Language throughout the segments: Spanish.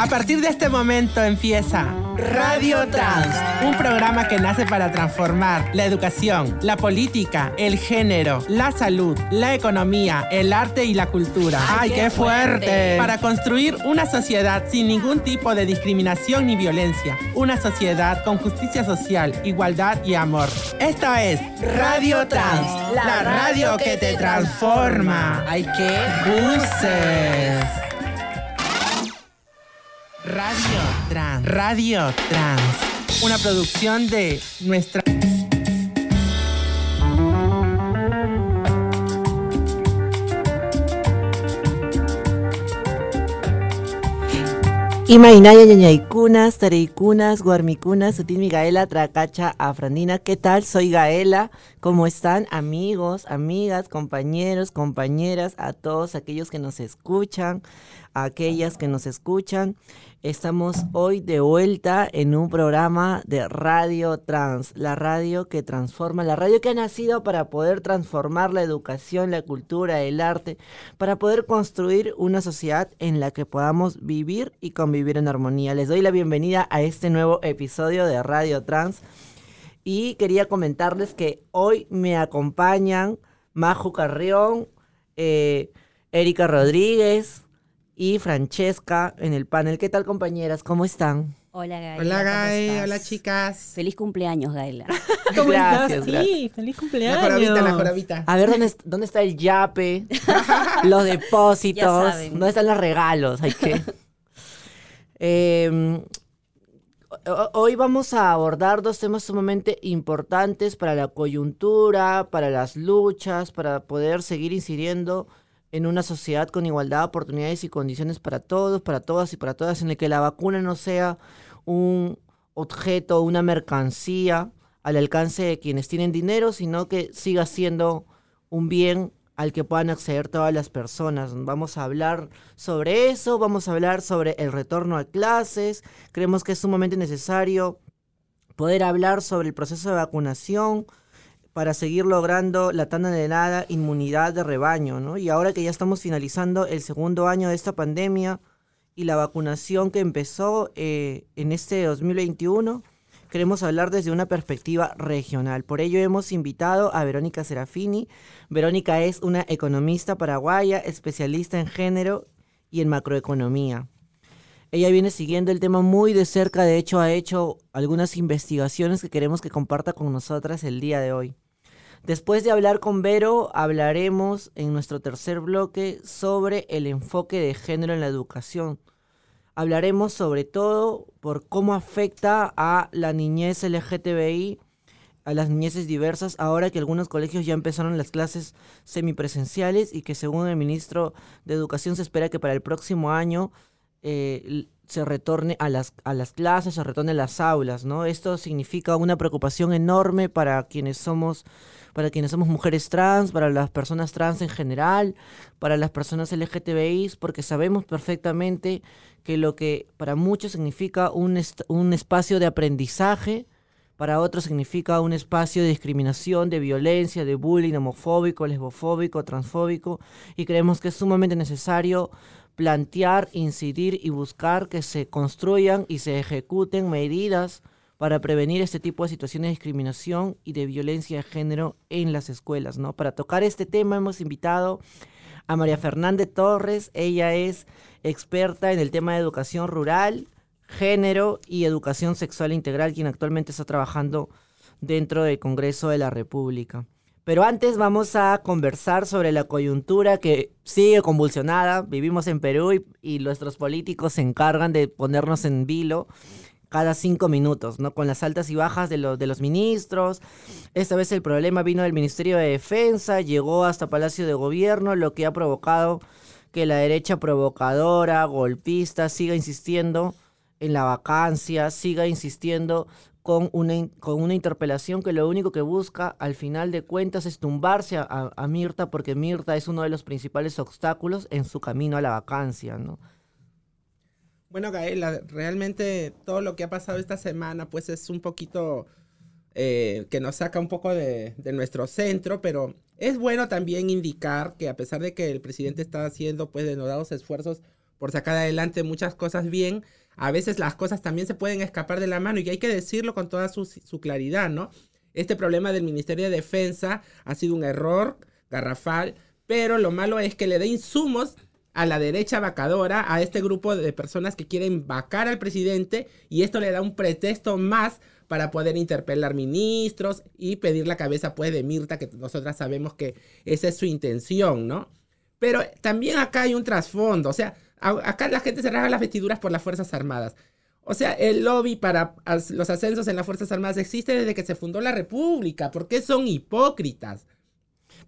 A partir de este momento empieza Radio Trans, un programa que nace para transformar la educación, la política, el género, la salud, la economía, el arte y la cultura. ¡Ay, qué fuerte! Para construir una sociedad sin ningún tipo de discriminación ni violencia. Una sociedad con justicia social, igualdad y amor. Esta es Radio Trans, la radio que te transforma. ¡Ay, qué buses! Radio Trans. Radio Trans. Una producción de nuestra... Imainaya ñañaykunas, tareikunas, guarmicunas, sutil Gaela, tracacha, afrandina. ¿Qué tal? Soy Gaela. ¿Cómo están amigos, amigas, compañeros, compañeras, a todos aquellos que nos escuchan, a aquellas que nos escuchan? Estamos hoy de vuelta en un programa de Radio Trans, la radio que transforma, la radio que ha nacido para poder transformar la educación, la cultura, el arte, para poder construir una sociedad en la que podamos vivir y convivir en armonía. Les doy la bienvenida a este nuevo episodio de Radio Trans y quería comentarles que hoy me acompañan Majo Carrión, eh, Erika Rodríguez, y Francesca en el panel. ¿Qué tal, compañeras? ¿Cómo están? Hola, Gaila. Hola, Gael. Hola, chicas. Feliz cumpleaños, Gaila. ¿Cómo gracias, Sí, gracias. feliz La cumpleaños. jorobita, la jorobita. A ver, ¿dónde, dónde está el yape? Los depósitos. Ya saben. ¿Dónde están los regalos? Hay que... Eh, ho- hoy vamos a abordar dos temas sumamente importantes para la coyuntura, para las luchas, para poder seguir incidiendo en una sociedad con igualdad de oportunidades y condiciones para todos, para todas y para todas, en el que la vacuna no sea un objeto, una mercancía al alcance de quienes tienen dinero, sino que siga siendo un bien al que puedan acceder todas las personas. Vamos a hablar sobre eso, vamos a hablar sobre el retorno a clases. Creemos que es sumamente necesario poder hablar sobre el proceso de vacunación para seguir logrando la tan anhelada inmunidad de rebaño, ¿no? Y ahora que ya estamos finalizando el segundo año de esta pandemia y la vacunación que empezó eh, en este 2021, queremos hablar desde una perspectiva regional. Por ello hemos invitado a Verónica Serafini. Verónica es una economista paraguaya, especialista en género y en macroeconomía. Ella viene siguiendo el tema muy de cerca, de hecho ha hecho algunas investigaciones que queremos que comparta con nosotras el día de hoy. Después de hablar con Vero, hablaremos en nuestro tercer bloque sobre el enfoque de género en la educación. Hablaremos sobre todo por cómo afecta a la niñez LGTBI, a las niñeces diversas, ahora que algunos colegios ya empezaron las clases semipresenciales y que según el ministro de Educación se espera que para el próximo año eh, se retorne a las, a las clases, se retorne a las aulas, ¿no? Esto significa una preocupación enorme para quienes somos, para quienes somos mujeres trans, para las personas trans en general, para las personas LGTBI, porque sabemos perfectamente que lo que para muchos significa un, un espacio de aprendizaje, para otros significa un espacio de discriminación, de violencia, de bullying homofóbico, lesbofóbico, transfóbico, y creemos que es sumamente necesario plantear, incidir y buscar que se construyan y se ejecuten medidas para prevenir este tipo de situaciones de discriminación y de violencia de género en las escuelas, ¿no? Para tocar este tema hemos invitado a María Fernández Torres, ella es experta en el tema de educación rural, género y educación sexual integral, quien actualmente está trabajando dentro del Congreso de la República. Pero antes vamos a conversar sobre la coyuntura que sigue convulsionada. Vivimos en Perú y, y nuestros políticos se encargan de ponernos en vilo cada cinco minutos, ¿no? Con las altas y bajas de, los de los ministros. Esta vez el problema vino del Ministerio de Defensa, llegó hasta Palacio de Gobierno, lo que ha provocado que la derecha provocadora, golpista, siga insistiendo en la vacancia, siga insistiendo con una, con una interpelación que lo único que busca al final de cuentas es tumbarse a- a Mirta porque Mirta es uno de los principales obstáculos en su camino a la vacancia, ¿no? Bueno, Gaela, realmente todo lo que ha pasado esta semana, pues es un poquito eh, que nos saca un poco de, nuestro centro, pero es bueno también indicar que a pesar de que el presidente está haciendo pues denodados esfuerzos por sacar adelante muchas cosas bien, a veces las cosas también se pueden escapar de la mano y hay que decirlo con toda su, su claridad, ¿no? Este problema del Ministerio de Defensa ha sido un error garrafal, pero lo malo es que le da insumos a la derecha vacadora, a este grupo de personas que quieren vacar al presidente y esto le da un pretexto más para poder interpelar ministros y pedir la cabeza pues de Mirta, que nosotras sabemos que esa es su intención, ¿no? Pero también acá hay un trasfondo, o sea, acá la gente se rasga las vestiduras por las Fuerzas Armadas. O sea, el lobby para los ascensos en las Fuerzas Armadas existe desde que se fundó la República. ¿Por qué son hipócritas?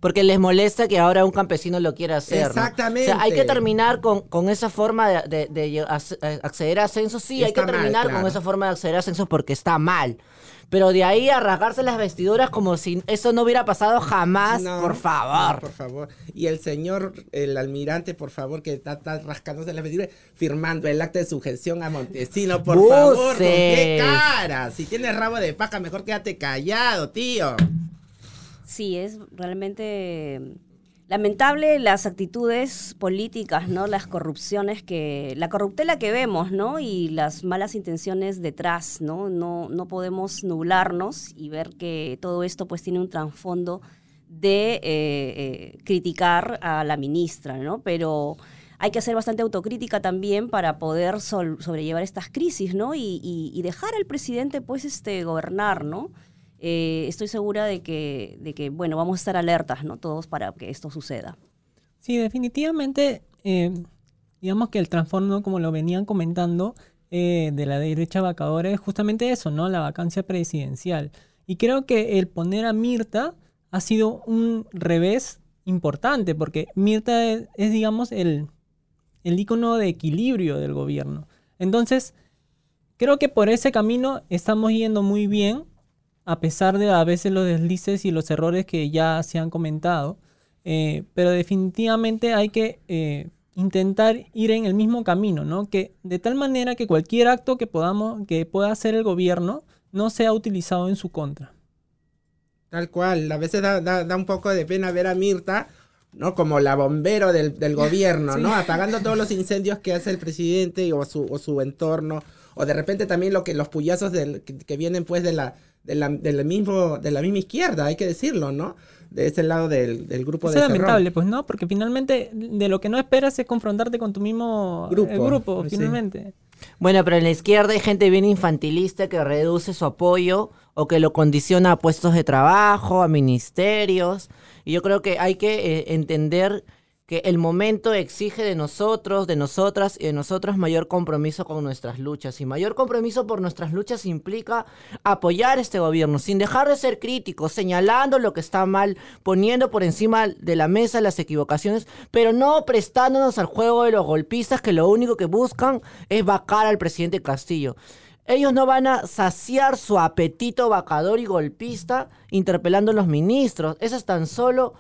Porque les molesta que ahora un campesino lo quiera hacer. Exactamente. O sea, hay que terminar con, con esa forma de, acceder a ascensos. Sí, hay que terminar con esa forma de acceder a ascensos porque está mal. Pero de ahí a rasgarse las vestiduras como si eso no hubiera pasado jamás, por favor. por favor. Y el señor, el almirante, por favor, que está, rascándose las vestiduras, firmando el acta de sujeción a Montesino, por favor. qué cara? Si tienes rabo de paja, mejor quédate callado, tío. Sí, es realmente lamentable las actitudes políticas, ¿no? Las corrupciones que, la corruptela que vemos, ¿no? Y las malas intenciones detrás, ¿no? No, no podemos nublarnos y ver que todo esto pues tiene un trasfondo de eh, eh, criticar a la ministra, ¿no? Pero hay que hacer bastante autocrítica también para poder sobrellevar estas crisis, ¿no? Y, y, dejar al presidente pues este gobernar, ¿no? Eh, estoy segura de que, de que, bueno, vamos a estar alertas, ¿no? Todos para que esto suceda. Sí, definitivamente, eh, digamos que el trastorno, como lo venían comentando, eh, de la derecha vacadora es justamente eso, ¿no? La vacancia presidencial. Y creo que el poner a Mirta ha sido un revés importante, porque Mirta es, es digamos, el, el icono de equilibrio del gobierno. Entonces, creo que por ese camino estamos yendo muy bien a pesar de a veces los deslices y los errores que ya se han comentado. Eh, pero definitivamente hay que eh, intentar ir en el mismo camino, ¿no? Que de tal manera que cualquier acto que podamos, que pueda hacer el gobierno, no sea utilizado en su contra. Tal cual, a veces da, un poco de pena ver a Mirta, ¿no? Como la bombero del, gobierno, ¿no? Apagando todos los incendios que hace el presidente o su, o su entorno. O de repente también lo que, los puyazos del, que vienen pues de la, de la, mismo, de la misma izquierda, hay que decirlo, ¿no? De ese lado del, grupo de Es lamentable, pues, ¿no? Porque finalmente de lo que no esperas es confrontarte con tu mismo eh, grupo, grupo pues finalmente. Bueno, pero en la izquierda hay gente bien infantilista que reduce su apoyo o que lo condiciona a puestos de trabajo, a ministerios. Y yo creo que hay que eh, entender que el momento exige de nosotros, de nosotras y de nosotros mayor compromiso con nuestras luchas. Y mayor compromiso por nuestras luchas implica apoyar este gobierno, sin dejar de ser críticos, señalando lo que está mal, poniendo por encima de la mesa las equivocaciones, pero no prestándonos al juego de los golpistas que lo único que buscan es vacar al presidente Castillo. Ellos no van a saciar su apetito vacador y golpista interpelando a los ministros. Eso es tan solo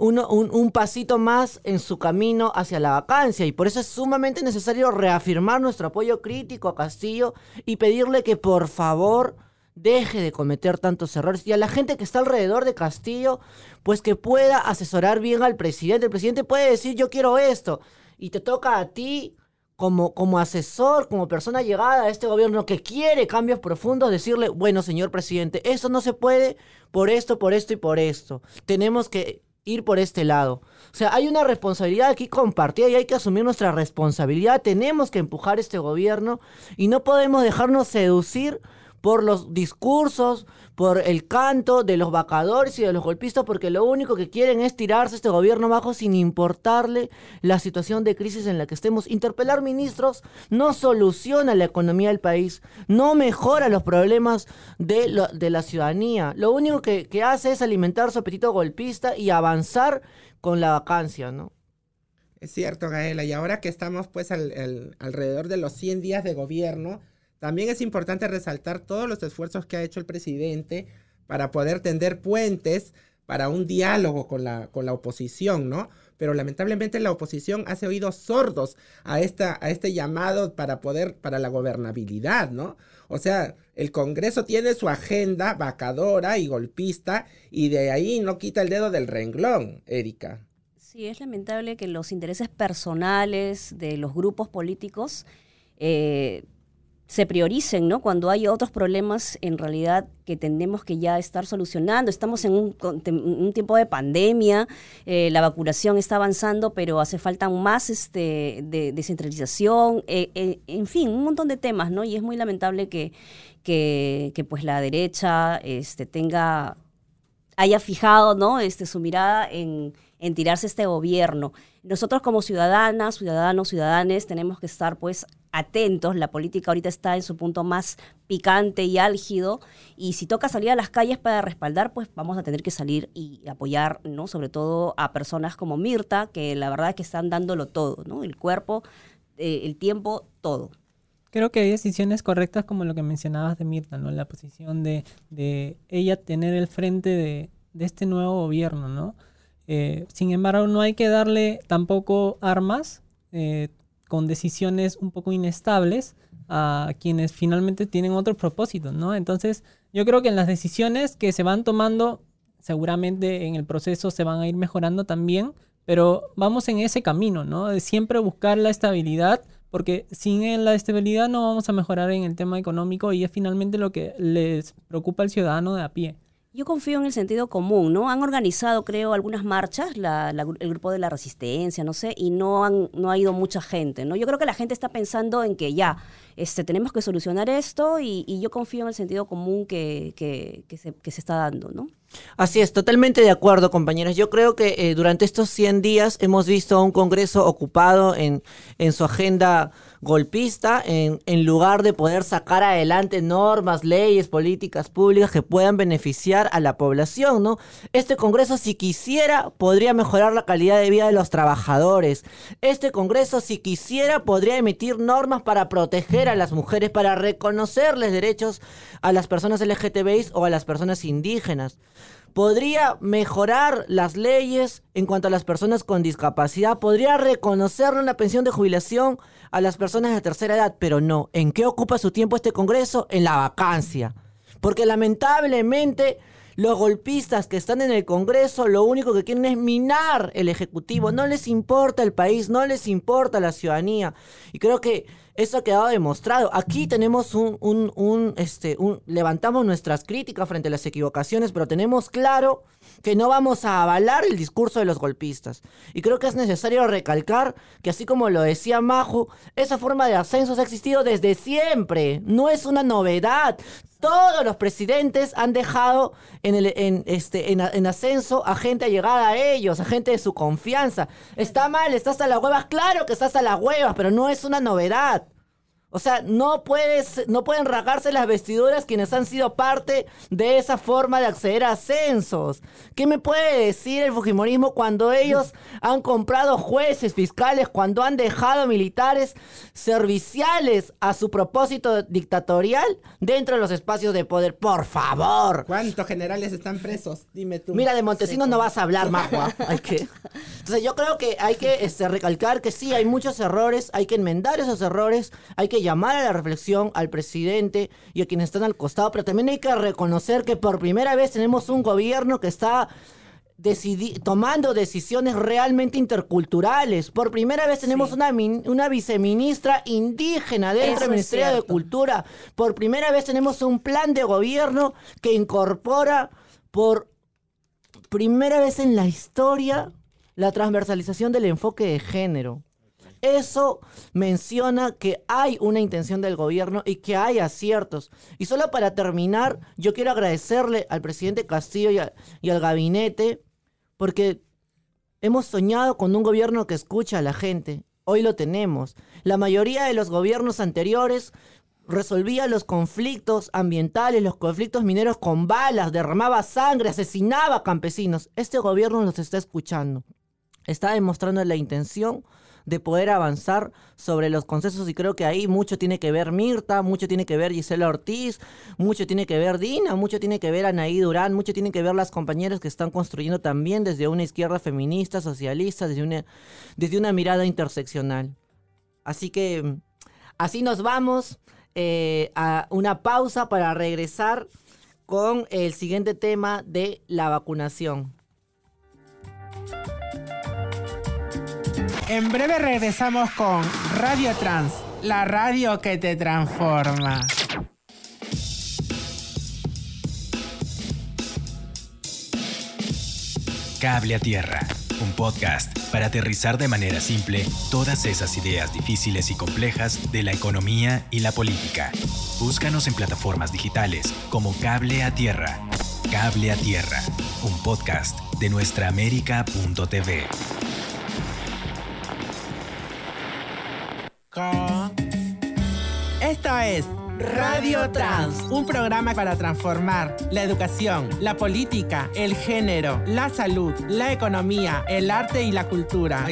un, pasito más en su camino hacia la vacancia y por eso es sumamente necesario reafirmar nuestro apoyo crítico a Castillo y pedirle que por favor deje de cometer tantos errores y a la gente que está alrededor de Castillo pues que pueda asesorar bien al presidente. El presidente puede decir yo quiero esto y te toca a ti como, como asesor, como persona llegada a este gobierno que quiere cambios profundos, decirle, bueno, señor presidente, eso no se puede por esto, por esto y por esto. Tenemos que ir por este lado. O sea, hay una responsabilidad aquí compartida y hay que asumir nuestra responsabilidad. Tenemos que empujar este gobierno y no podemos dejarnos seducir por los discursos, por el canto de los vacadores y de los golpistas, porque lo único que quieren es tirarse este gobierno abajo sin importarle la situación de crisis en la que estemos. Interpelar ministros no soluciona la economía del país, no mejora los problemas de, la ciudadanía. Lo único que, hace es alimentar su apetito golpista y avanzar con la vacancia, ¿no? Es cierto, Gaela, y ahora que estamos pues alrededor de los 100 días de gobierno, también es importante resaltar todos los esfuerzos que ha hecho el presidente para poder tender puentes para un diálogo con la, con la oposición, ¿no? Pero lamentablemente la oposición hace oídos sordos a, esta, a este llamado para poder, para la gobernabilidad, ¿no? O sea, el Congreso tiene su agenda vacadora y golpista y de ahí no quita el dedo del renglón, Erika. Sí, es lamentable que los intereses personales de los grupos políticos eh, se prioricen, ¿no? Cuando hay otros problemas en realidad que tenemos que ya estar solucionando. Estamos en un, tiempo de pandemia, eh, la vacunación está avanzando, pero hace falta más este, de descentralización, eh, eh, en fin, un montón de temas, ¿no? Y es muy lamentable que, que, que pues la derecha este, tenga, haya fijado, ¿no? Este, su mirada en en tirarse este gobierno. Nosotros como ciudadanas, ciudadanos, ciudadanes, tenemos que estar pues atentos. La política ahorita está en su punto más picante y álgido. Y si toca salir a las calles para respaldar, pues vamos a tener que salir y apoyar, ¿no? Sobre todo a personas como Mirta, que la verdad es que están dándolo todo, ¿no? El cuerpo, eh, el tiempo, todo. Creo que hay decisiones correctas como lo que mencionabas de Mirta, ¿no? La posición de, de ella tener el frente de, de este nuevo gobierno, ¿no? Eh, sin embargo, no hay que darle tampoco armas eh, con decisiones un poco inestables a quienes finalmente tienen otros propósitos, ¿no? Entonces, yo creo que en las decisiones que se van tomando, seguramente en el proceso se van a ir mejorando también, pero vamos en ese camino, ¿no? De siempre buscar la estabilidad, porque sin la estabilidad no vamos a mejorar en el tema económico y es finalmente lo que les preocupa al ciudadano de a pie. Yo confío en el sentido común, ¿no? Han organizado, creo, algunas marchas, el grupo de la resistencia, no sé, y no, han, no ha ido mucha gente, ¿no? Yo creo que la gente está pensando en que ya, este, tenemos que solucionar esto y, yo confío en el sentido común que, que, se, que se está dando, ¿no? Así es, totalmente de acuerdo, compañeros. Yo creo que eh, durante estos 100 días hemos visto a un Congreso ocupado en, en su agenda golpista, en, lugar de poder sacar adelante normas, leyes, políticas públicas que puedan beneficiar a la población, ¿no? Este Congreso, si quisiera, podría mejorar la calidad de vida de los trabajadores. Este Congreso, si quisiera, podría emitir normas para proteger a las mujeres, para reconocerles derechos a las personas LGTBI o a las personas indígenas podría mejorar las leyes en cuanto a las personas con discapacidad, podría reconocerle una pensión de jubilación a las personas de tercera edad, pero no. ¿En qué ocupa su tiempo este Congreso? En la vacancia. Porque lamentablemente los golpistas que están en el Congreso lo único que quieren es minar el Ejecutivo. No les importa el país, no les importa la ciudadanía. Y creo que eso ha quedado demostrado. Aquí tenemos un, un, un, este, un, levantamos nuestras críticas frente a las equivocaciones, pero tenemos claro que no vamos a avalar el discurso de los golpistas. Y creo que es necesario recalcar que así como lo decía Majo, esa forma de ascensos ha existido desde siempre. No es una novedad. Todos los presidentes han dejado en, el, en, este, en, ascenso a gente allegada a ellos, a gente de su confianza. Está mal, está hasta las huevas. Claro que está hasta las huevas, pero no es una novedad. O sea, no, puedes, no pueden rasgarse las vestiduras quienes han sido parte de esa forma de acceder a ascensos. ¿Qué me puede decir el Fujimorismo cuando ellos han comprado jueces fiscales, cuando han dejado militares serviciales a su propósito dictatorial dentro de los espacios de poder? Por favor. ¿Cuántos generales están presos? Dime tú. Mira, de Montesinos no vas a hablar. Hay que... Entonces yo creo que hay que este, recalcar que sí, hay muchos errores, hay que enmendar esos errores, hay que llamar a la reflexión al presidente y a quienes están al costado, pero también hay que reconocer que por primera vez tenemos un gobierno que está tomando decisiones realmente interculturales. Por primera vez tenemos una, una viceministra indígena dentro del Ministerio de Cultura. Por primera vez tenemos un plan de gobierno que incorpora por primera vez en la historia la transversalización del enfoque de género. Eso menciona que hay una intención del gobierno y que hay aciertos. Y solo para terminar, yo quiero agradecerle al presidente Castillo y, al gabinete porque hemos soñado con un gobierno que escucha a la gente. Hoy lo tenemos. La mayoría de los gobiernos anteriores resolvía los conflictos ambientales, los conflictos mineros con balas, derramaba sangre, asesinaba campesinos. Este gobierno nos está escuchando. Está demostrando la intención de poder avanzar sobre los consensos y creo que ahí mucho tiene que ver Mirta, mucho tiene que ver Gisela Ortiz, mucho tiene que ver Dina, mucho tiene que ver Anaí Durán, mucho tiene que ver las compañeras que están construyendo también desde una izquierda feminista, socialista, desde una, desde una mirada interseccional. Así que así nos vamos eh, a una pausa para regresar con el siguiente tema de la vacunación. En breve regresamos con Radio Trans, la radio que te transforma. Cable a Tierra, un podcast para aterrizar de manera simple todas esas ideas difíciles y complejas de la economía y la política. Búscanos en plataformas digitales como Cable a Tierra. Cable a Tierra, un podcast de nuestraamérica.tv. Esto es Radio Trans, un programa para transformar la educación, la política, el género, la salud, la economía, el arte y la cultura.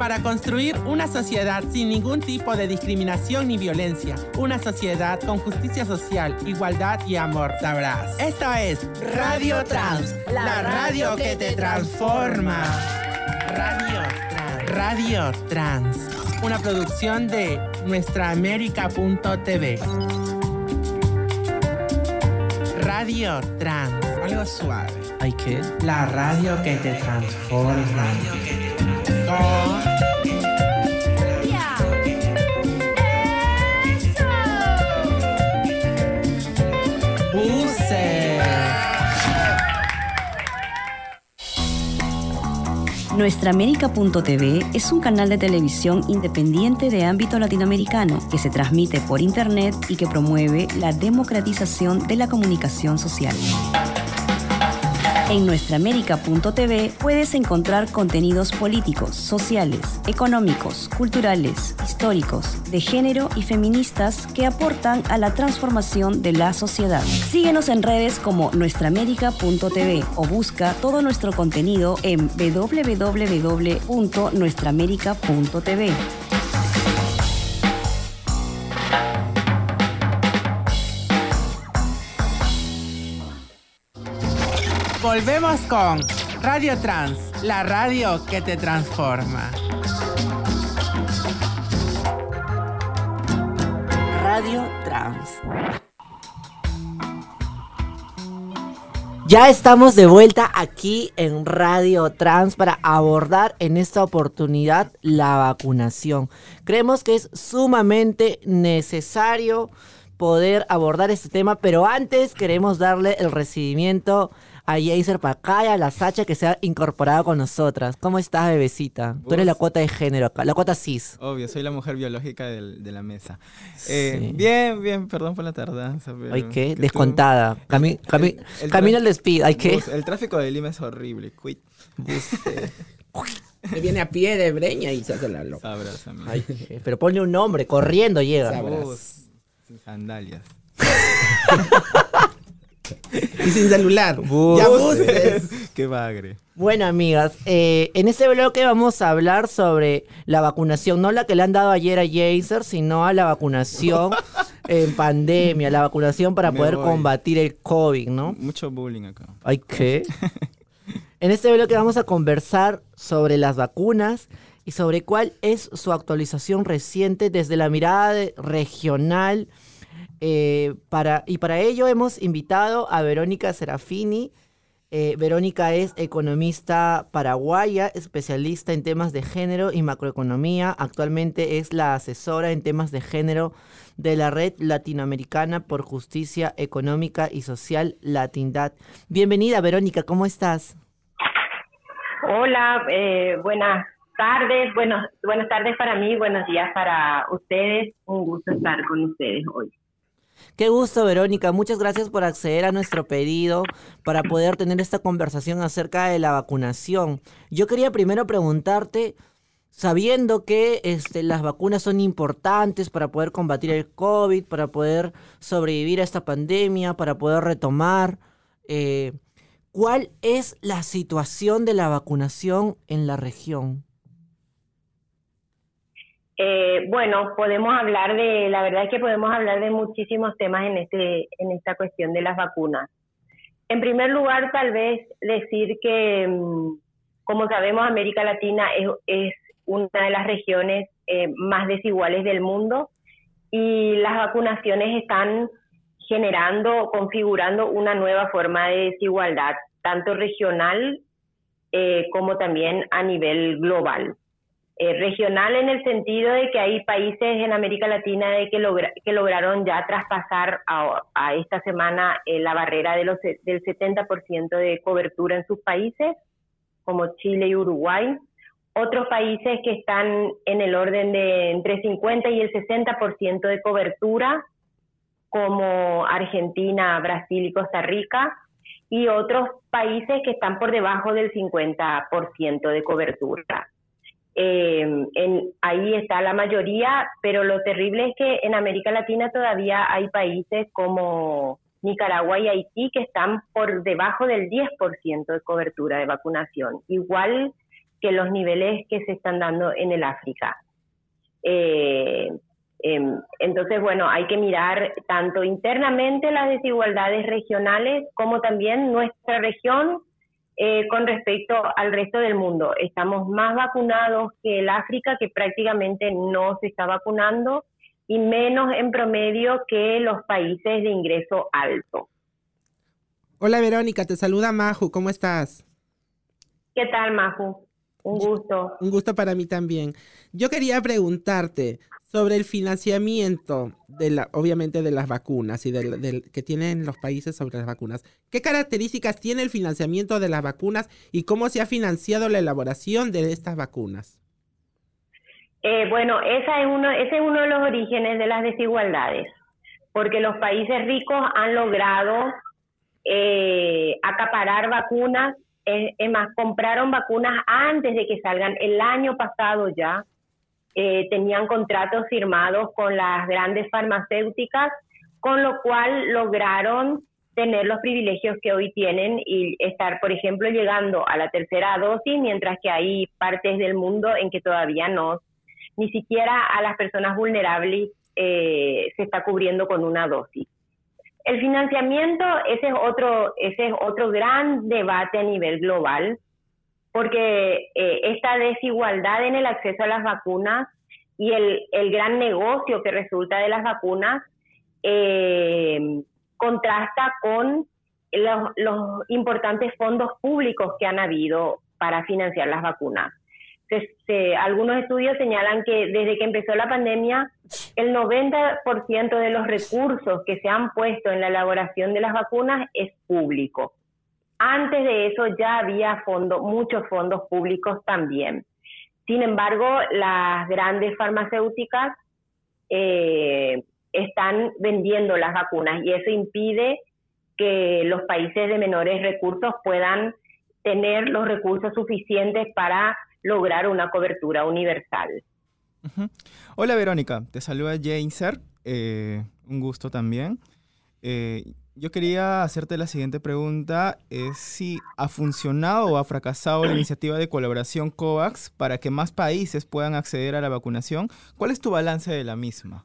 Para construir una sociedad sin ningún tipo de discriminación ni violencia. Una sociedad con justicia social, igualdad y amor. Sabrás. Esto es Radio Trans, la radio que te transforma. Radio Trans. Radio Trans. Una producción de nuestraamérica.tv. Radio Trans. Algo suave. ¿Ay qué? La radio que te transforma. Con- Buse. Nuestraamérica.tv es un canal de televisión independiente de ámbito latinoamericano que se transmite por Internet y que promueve la democratización de la comunicación social. En Nuestraamérica.tv puedes encontrar contenidos políticos, sociales, económicos, culturales, históricos, de género y feministas que aportan a la transformación de la sociedad. Síguenos en redes como Nuestraamérica.tv o busca todo nuestro contenido en www.nuestraamérica.tv. Volvemos con Radio Trans, la radio que te transforma. Radio Trans. Ya estamos de vuelta aquí en Radio Trans para abordar en esta oportunidad la vacunación. Creemos que es sumamente necesario poder abordar este tema, pero antes queremos darle el recibimiento a Jaser Pacaya, a la Sacha que se ha incorporado con nosotras. ¿Cómo estás, bebecita? Tú eres la cuota de género acá, la cuota cis. Obvio, soy la mujer biológica del- de la mesa. Eh, Sí. Bien, bien, perdón por la tardanza. Pero Ay, ¿qué? que Descontada. Cami- El- cami- el- el camino tra- al despido. Ay, ¿qué? Bus- El tráfico de Lima es horrible. Quit. Me viene a pie de breña y se hace la loca. Sabrás, amigo. Ay, pero ponle un nombre, corriendo llega. Sin sandalias. Y sin celular. Ya buses. Qué bagre. Bueno, amigas, eh, en este bloque vamos a hablar sobre la vacunación, no la que le han dado ayer a Jaser, sino a la vacunación en pandemia, la vacunación para Me poder voy. combatir el COVID, ¿no? Mucho bullying acá. Ay, ¿qué? En este bloque vamos a conversar sobre las vacunas y sobre cuál es su actualización reciente desde la mirada regional. Eh, para, y para ello hemos invitado a Verónica Serafini. Eh, Verónica es economista paraguaya, especialista en temas de género y macroeconomía. Actualmente es la asesora en temas de género de la Red Latinoamericana por Justicia Económica y Social Latindad. Bienvenida, Verónica, ¿cómo estás? Hola, eh, buenas tardes, buenos, buenas tardes para mí, buenos días para ustedes. Un gusto estar con ustedes hoy. Qué gusto, Verónica. Muchas gracias por acceder a nuestro pedido para poder tener esta conversación acerca de la vacunación. Yo quería primero preguntarte, sabiendo que este, las vacunas son importantes para poder combatir el COVID, para poder sobrevivir a esta pandemia, para poder retomar, eh, ¿cuál es la situación de la vacunación en la región? Eh, bueno, podemos hablar de, la verdad es que podemos hablar de muchísimos temas en este, en esta cuestión de las vacunas. En primer lugar, tal vez decir que, mm, como sabemos, América Latina es, una de las regiones eh, más desiguales del mundo y las vacunaciones están generando, configurando una nueva forma de desigualdad, tanto regional eh, como también a nivel global. Eh, regional en el sentido de que hay países en América Latina de que, lograron ya traspasar a, esta semana eh, la barrera de los, del 70% de cobertura en sus países, como Chile y Uruguay. Otros países que están en el orden de entre 50 y el 60% de cobertura, como Argentina, Brasil y Costa Rica, y otros países que están por debajo del 50% de cobertura. Eh, en, ahí está la mayoría, pero lo terrible es que en América Latina todavía hay países como Nicaragua y Haití que están por debajo del 10% de cobertura de vacunación, igual que los niveles que se están dando en el África. Eh, em, entonces, bueno, hay que mirar tanto internamente las desigualdades regionales como también nuestra región eh, con respecto al resto del mundo. Estamos más vacunados que el África, que prácticamente no se está vacunando, y menos en promedio que los países de ingreso alto. Hola Verónica, te saluda Maju, ¿cómo estás? ¿Qué tal Maju? Un gusto. Un gusto para mí también. Yo quería preguntarte, sobre el financiamiento de la, obviamente de las vacunas y del, que tienen los países sobre las vacunas. ¿Qué características tiene el financiamiento de las vacunas y cómo se ha financiado la elaboración de estas vacunas? Eh, bueno, esa es uno, ese es uno de los orígenes de las desigualdades, porque los países ricos han logrado eh, acaparar vacunas, es más, compraron vacunas antes de que salgan el año pasado ya, eh, tenían contratos firmados con las grandes farmacéuticas, con lo cual lograron tener los privilegios que hoy tienen y estar, por ejemplo, llegando a la tercera dosis, mientras que hay partes del mundo en que todavía no, ni siquiera a las personas vulnerables eh, se está cubriendo con una dosis. El financiamiento, ese es otro, ese es otro gran debate a nivel global porque eh, esta desigualdad en el acceso a las vacunas y el, gran negocio que resulta de las vacunas eh, contrasta con los, los, importantes fondos públicos que han habido para financiar las vacunas. algunos estudios señalan que desde que empezó la pandemia, el 90% de los recursos que se han puesto en la elaboración de las vacunas es público. Antes de eso ya había fondos, muchos fondos públicos también. Sin embargo, las grandes farmacéuticas eh, están vendiendo las vacunas y eso impide que los países de menores recursos puedan tener los recursos suficientes para lograr una cobertura universal. Hola Verónica, te saluda Jane eh, un gusto también. Eh, yo quería hacerte la siguiente pregunta, es si ha funcionado o ha fracasado la iniciativa de colaboración COVAX para que más países puedan acceder a la vacunación. ¿Cuál es tu balance de la misma?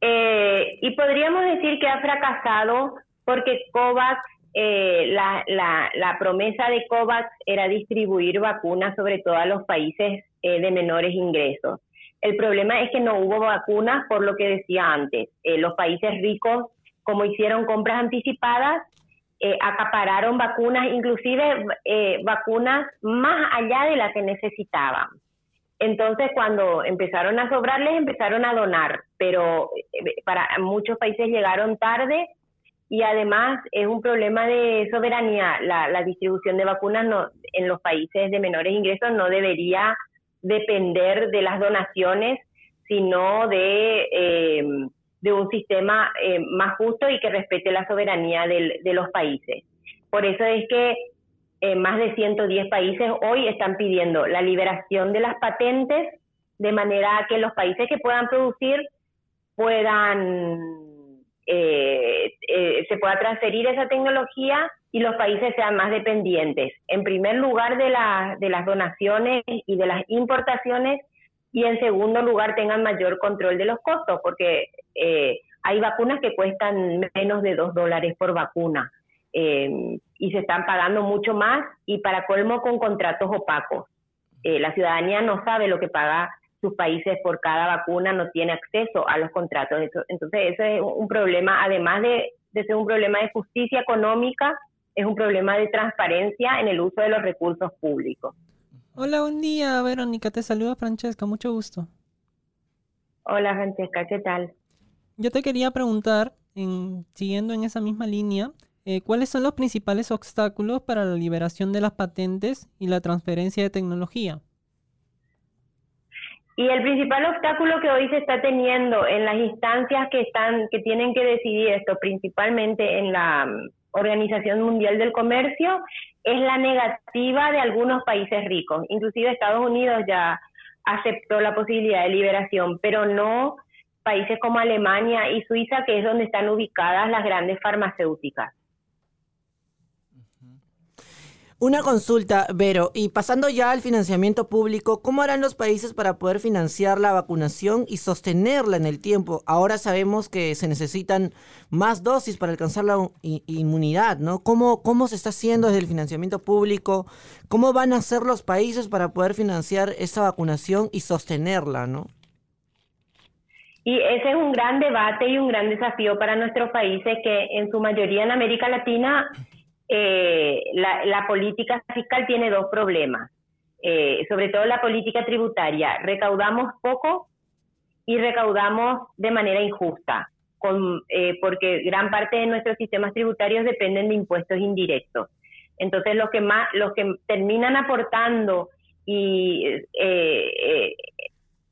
Eh, y podríamos decir que ha fracasado porque COVAX, eh, la, promesa de COVAX era distribuir vacunas sobre todo a los países eh, de menores ingresos. El problema es que no hubo vacunas por lo que decía antes. los países ricos como hicieron compras anticipadas, eh, acapararon vacunas, inclusive eh, vacunas más allá de las que necesitaban. Entonces, cuando empezaron a sobrarles, empezaron a donar, pero eh, para muchos países llegaron tarde y además es un problema de soberanía. La, distribución de vacunas no, en los países de menores ingresos no debería depender de las donaciones, sino de de un sistema eh, más justo y que respete la soberanía de los países. Por eso es que eh, más de 110 países hoy están pidiendo la liberación de las patentes de manera que los países que puedan producir puedan eh, se pueda transferir esa tecnología y los países sean más dependientes. En primer lugar de, la, de las donaciones y de las importaciones y en segundo lugar tengan mayor control de los costos, porque eh, hay vacunas que cuestan menos de dos dólares por vacuna eh, y se están pagando mucho más y para colmo con contratos opacos. Eh, la ciudadanía no sabe lo que paga sus países por cada vacuna, no tiene acceso a los contratos. Entonces, eso es un problema, además de, de ser un problema de justicia económica, es un problema de transparencia en el uso de los recursos públicos. Hola, buen día, Verónica. Te saluda Francesca, mucho gusto. Hola Francesca, ¿qué tal? Yo te quería preguntar, en, siguiendo en esa misma línea, eh, ¿cuáles son los principales obstáculos para la liberación de las patentes y la transferencia de tecnología? Y el principal obstáculo que hoy se está teniendo en las instancias que están, que tienen que decidir esto, principalmente en la mm, Organización Mundial del Comercio, es la negativa de algunos países ricos. Inclusive Estados Unidos ya aceptó la posibilidad de liberación, pero no países como Alemania y Suiza, que es donde están ubicadas las grandes farmacéuticas. Una consulta, Vero, y pasando ya al financiamiento público, ¿cómo harán los países para poder financiar la vacunación y sostenerla en el tiempo? Ahora sabemos que se necesitan más dosis para alcanzar la inmunidad, ¿no? ¿Cómo, ¿Cómo se está haciendo desde el financiamiento público? ¿Cómo van a hacer los países para poder financiar esa vacunación y sostenerla, ¿no? Y ese es un gran debate y un gran desafío para nuestros países que en su mayoría en América Latina eh, la, política fiscal tiene dos problemas, eh, sobre todo la política tributaria. Recaudamos poco y recaudamos de manera injusta, con, eh, porque gran parte de nuestros sistemas tributarios dependen de impuestos indirectos. Entonces, los que más, los que terminan aportando y eh,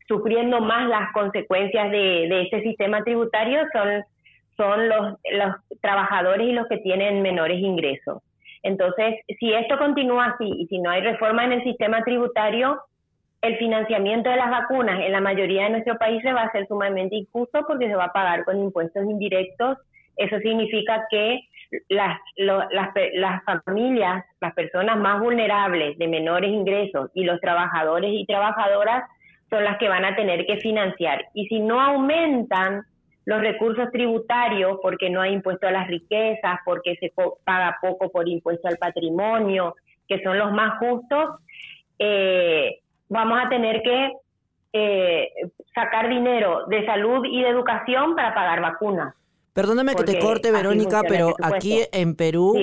sufriendo más las consecuencias de, de este sistema tributario son son los, los trabajadores y los que tienen menores ingresos. Entonces, si esto continúa así y si no hay reforma en el sistema tributario, el financiamiento de las vacunas en la mayoría de nuestros países va a ser sumamente injusto porque se va a pagar con impuestos indirectos. Eso significa que las, las, las familias, las personas más vulnerables de menores ingresos y los trabajadores y trabajadoras son las que van a tener que financiar. Y si no aumentan los recursos tributarios, porque no hay impuesto a las riquezas, porque se paga poco por impuesto al patrimonio, que son los más justos, eh, vamos a tener que eh, sacar dinero de salud y de educación para pagar vacunas. Perdóname que te corte, Verónica, pero aquí en Perú,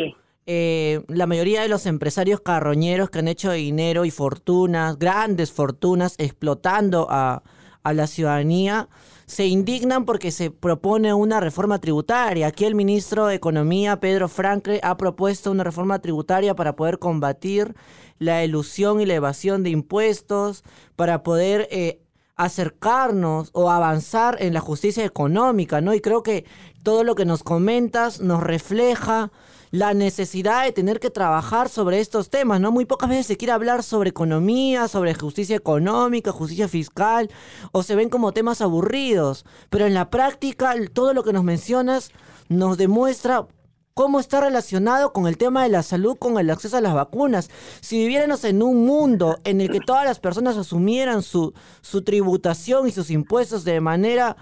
eh, la mayoría de los empresarios carroñeros que han hecho dinero y fortunas, grandes fortunas, explotando a, a la ciudadanía, se indignan porque se propone una reforma tributaria. Aquí el ministro de Economía, Pedro Franque, ha propuesto una reforma tributaria para poder combatir la ilusión y la evasión de impuestos, para poder eh, acercarnos o avanzar en la justicia económica, ¿no? Y creo que todo lo que nos comentas nos refleja la necesidad de tener que trabajar sobre estos temas, ¿no? Muy pocas veces se quiere hablar sobre economía, sobre justicia económica, justicia fiscal, o se ven como temas aburridos, pero en la práctica todo lo que nos mencionas nos demuestra cómo está relacionado con el tema de la salud, con el acceso a las vacunas. Si viviéramos en un mundo en el que todas las personas asumieran su, su tributación y sus impuestos de manera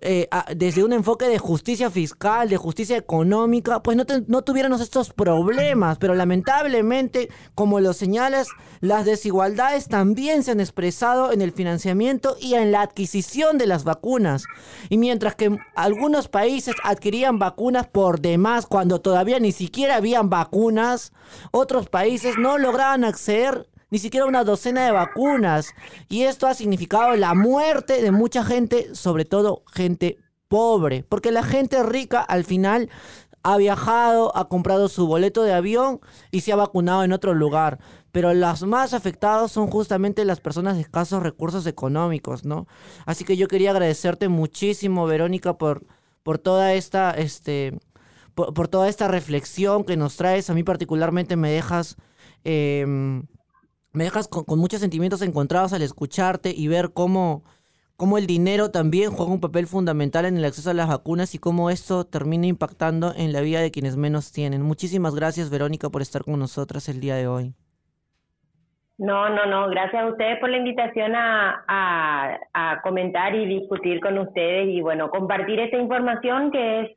eh, desde un enfoque de justicia fiscal, de justicia económica, pues no, no tuviéramos estos problemas. Pero lamentablemente, como lo señalas, las desigualdades también se han expresado en el financiamiento y en la adquisición de las vacunas. Y mientras que algunos países adquirían vacunas por demás cuando todavía ni siquiera habían vacunas, otros países no lograban acceder ni siquiera una docena de vacunas. Y esto ha significado la muerte de mucha gente, sobre todo gente pobre, porque la gente rica al final ha viajado, ha comprado su boleto de avión y se ha vacunado en otro lugar. Pero las más afectadas son justamente las personas de escasos recursos económicos, ¿no? Así que yo quería agradecerte muchísimo, Verónica, por, por toda esta, este, por, toda esta reflexión que nos traes. A mí particularmente me dejas em, me dejas con, muchos sentimientos encontrados al escucharte y ver cómo, cómo el dinero también juega un papel fundamental en el acceso a las vacunas y cómo esto termina impactando en la vida de quienes menos tienen. Muchísimas gracias, Verónica, por estar con nosotras el día de hoy. No, no, no. Gracias a ustedes por la invitación a, a, comentar y discutir con ustedes y, bueno, compartir esta información que es,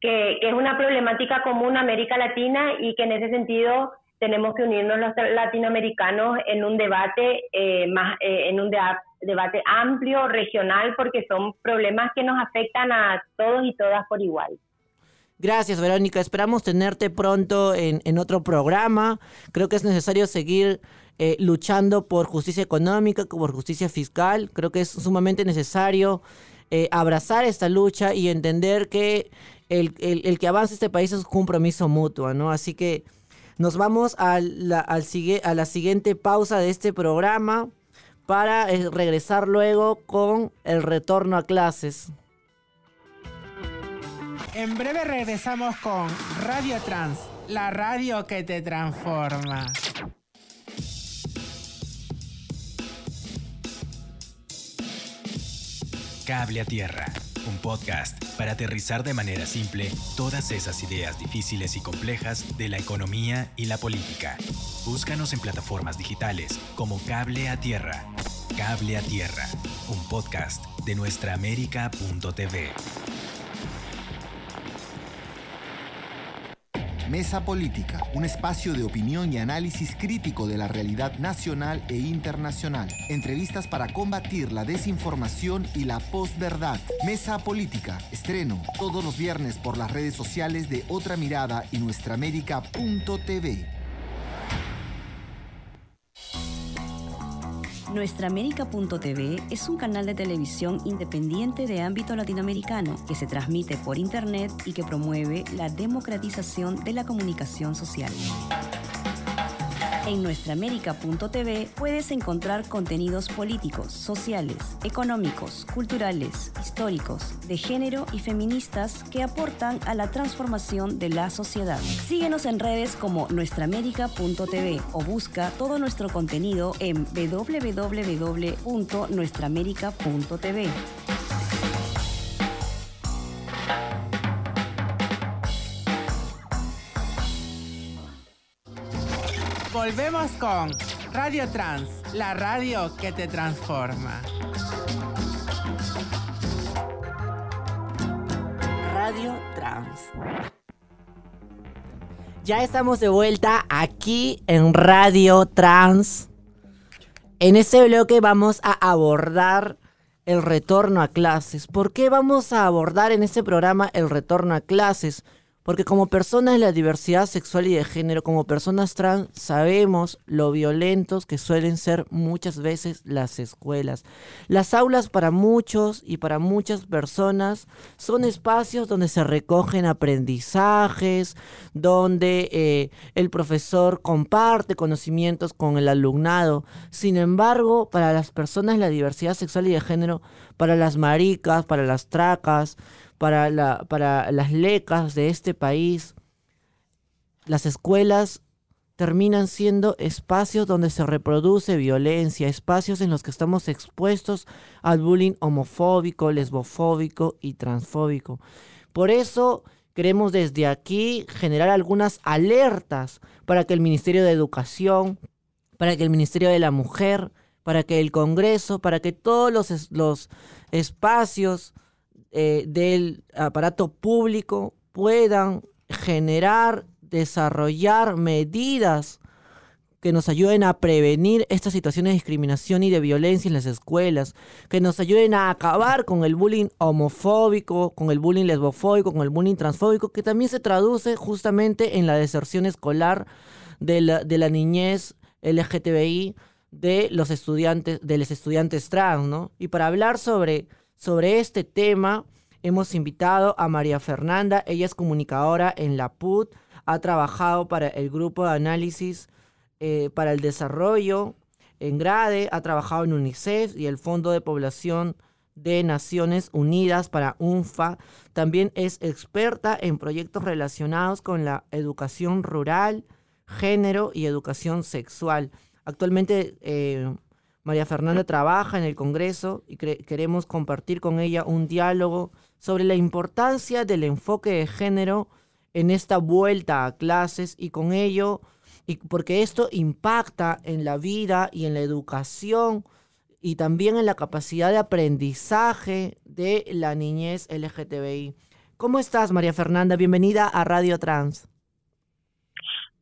que, es una problemática común a América Latina y que en ese sentido tenemos que unirnos los latinoamericanos en un debate eh, más eh, en un debate amplio regional porque son problemas que nos afectan a todos y todas por igual. Gracias, Verónica. Esperamos tenerte pronto en, en, otro programa. Creo que es necesario seguir eh, luchando por justicia económica, por justicia fiscal. Creo que es sumamente necesario eh, abrazar esta lucha y entender que el, el- que avance este país es un compromiso mutuo, ¿no? Así que nos vamos a la, al sigue- a la siguiente pausa de este programa para eh, regresar luego con el retorno a clases. En breve regresamos con Radio Trans, la radio que te transforma. Cable a Tierra, un podcast para aterrizar de manera simple todas esas ideas difíciles y complejas de la economía y la política. Búscanos en plataformas digitales como Cable a Tierra. Cable a Tierra, un podcast de nuestraamérica.tv. Mesa Política, un espacio de opinión y análisis crítico de la realidad nacional e internacional. Entrevistas para combatir la desinformación y la posverdad. Mesa Política, estreno todos los viernes por las redes sociales de Otra Mirada y nuestraamérica.tv. Nuestraamérica.tv es un canal de televisión independiente de ámbito latinoamericano que se transmite por Internet y que promueve la democratización de la comunicación social. En nuestraamérica.tv puedes encontrar contenidos políticos, sociales, económicos, culturales, históricos, de género y feministas que aportan a la transformación de la sociedad. Síguenos en redes como nuestraamérica.tv o busca todo nuestro contenido en www.nuestraamérica.tv. Volvemos con Radio Trans, la radio que te transforma. Radio Trans. Ya estamos de vuelta aquí en Radio Trans. En este bloque vamos a abordar el retorno a clases. ¿Por qué vamos a abordar en este programa el retorno a clases? Porque como personas de la diversidad sexual y de género, como personas trans, sabemos lo violentos que suelen ser muchas veces las escuelas. Las aulas para muchos y para muchas personas son espacios donde se recogen aprendizajes, donde eh, el profesor comparte conocimientos con el alumnado. Sin embargo, para las personas de la diversidad sexual y de género, para las maricas, para las tracas, para, la, para las lecas de este país, las escuelas terminan siendo espacios donde se reproduce violencia, espacios en los que estamos expuestos al bullying homofóbico, lesbofóbico y transfóbico. Por eso queremos desde aquí generar algunas alertas para que el Ministerio de Educación, para que el Ministerio de la Mujer, para que el Congreso, para que todos los, los espacios eh, del aparato público puedan generar, desarrollar medidas que nos ayuden a prevenir estas situaciones de discriminación y de violencia en las escuelas, que nos ayuden a acabar con el bullying homofóbico, con el bullying lesbofóbico, con el bullying transfóbico, que también se traduce justamente en la deserción escolar de la, de la niñez LGTBI de los estudiantes, de los estudiantes trans, ¿no? Y para hablar sobre, sobre este tema, hemos invitado a María Fernanda, ella es comunicadora en la PUT, ha trabajado para el grupo de análisis eh, para el desarrollo en GRADE, ha trabajado en UNICEF y el Fondo de Población de Naciones Unidas para UNFA. También es experta en proyectos relacionados con la educación rural, género y educación sexual. Actualmente eh, María Fernanda trabaja en el Congreso y queremos compartir con ella un diálogo sobre la importancia del enfoque de género en esta vuelta a clases y con ello, y porque esto impacta en la vida y en la educación y también en la capacidad de aprendizaje de la niñez LGTBI. ¿Cómo estás, María Fernanda? Bienvenida a Radio Trans.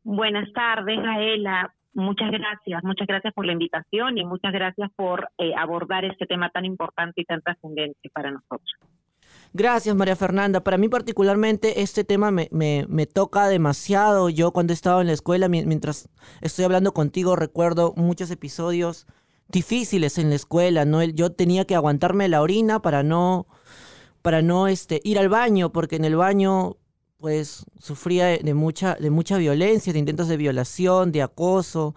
Buenas tardes, Gaela. Muchas gracias, muchas gracias por la invitación y muchas gracias por eh, abordar este tema tan importante y tan trascendente para nosotros. Gracias, María Fernanda. Para mí particularmente este tema me, me, me toca demasiado. Yo cuando he estado en la escuela, mi- mientras estoy hablando contigo, recuerdo muchos episodios difíciles en la escuela, ¿no? Yo tenía que aguantarme la orina para no, para no este, ir al baño, porque en el baño pues sufría de, mucha, de mucha violencia, de intentos de violación, de acoso.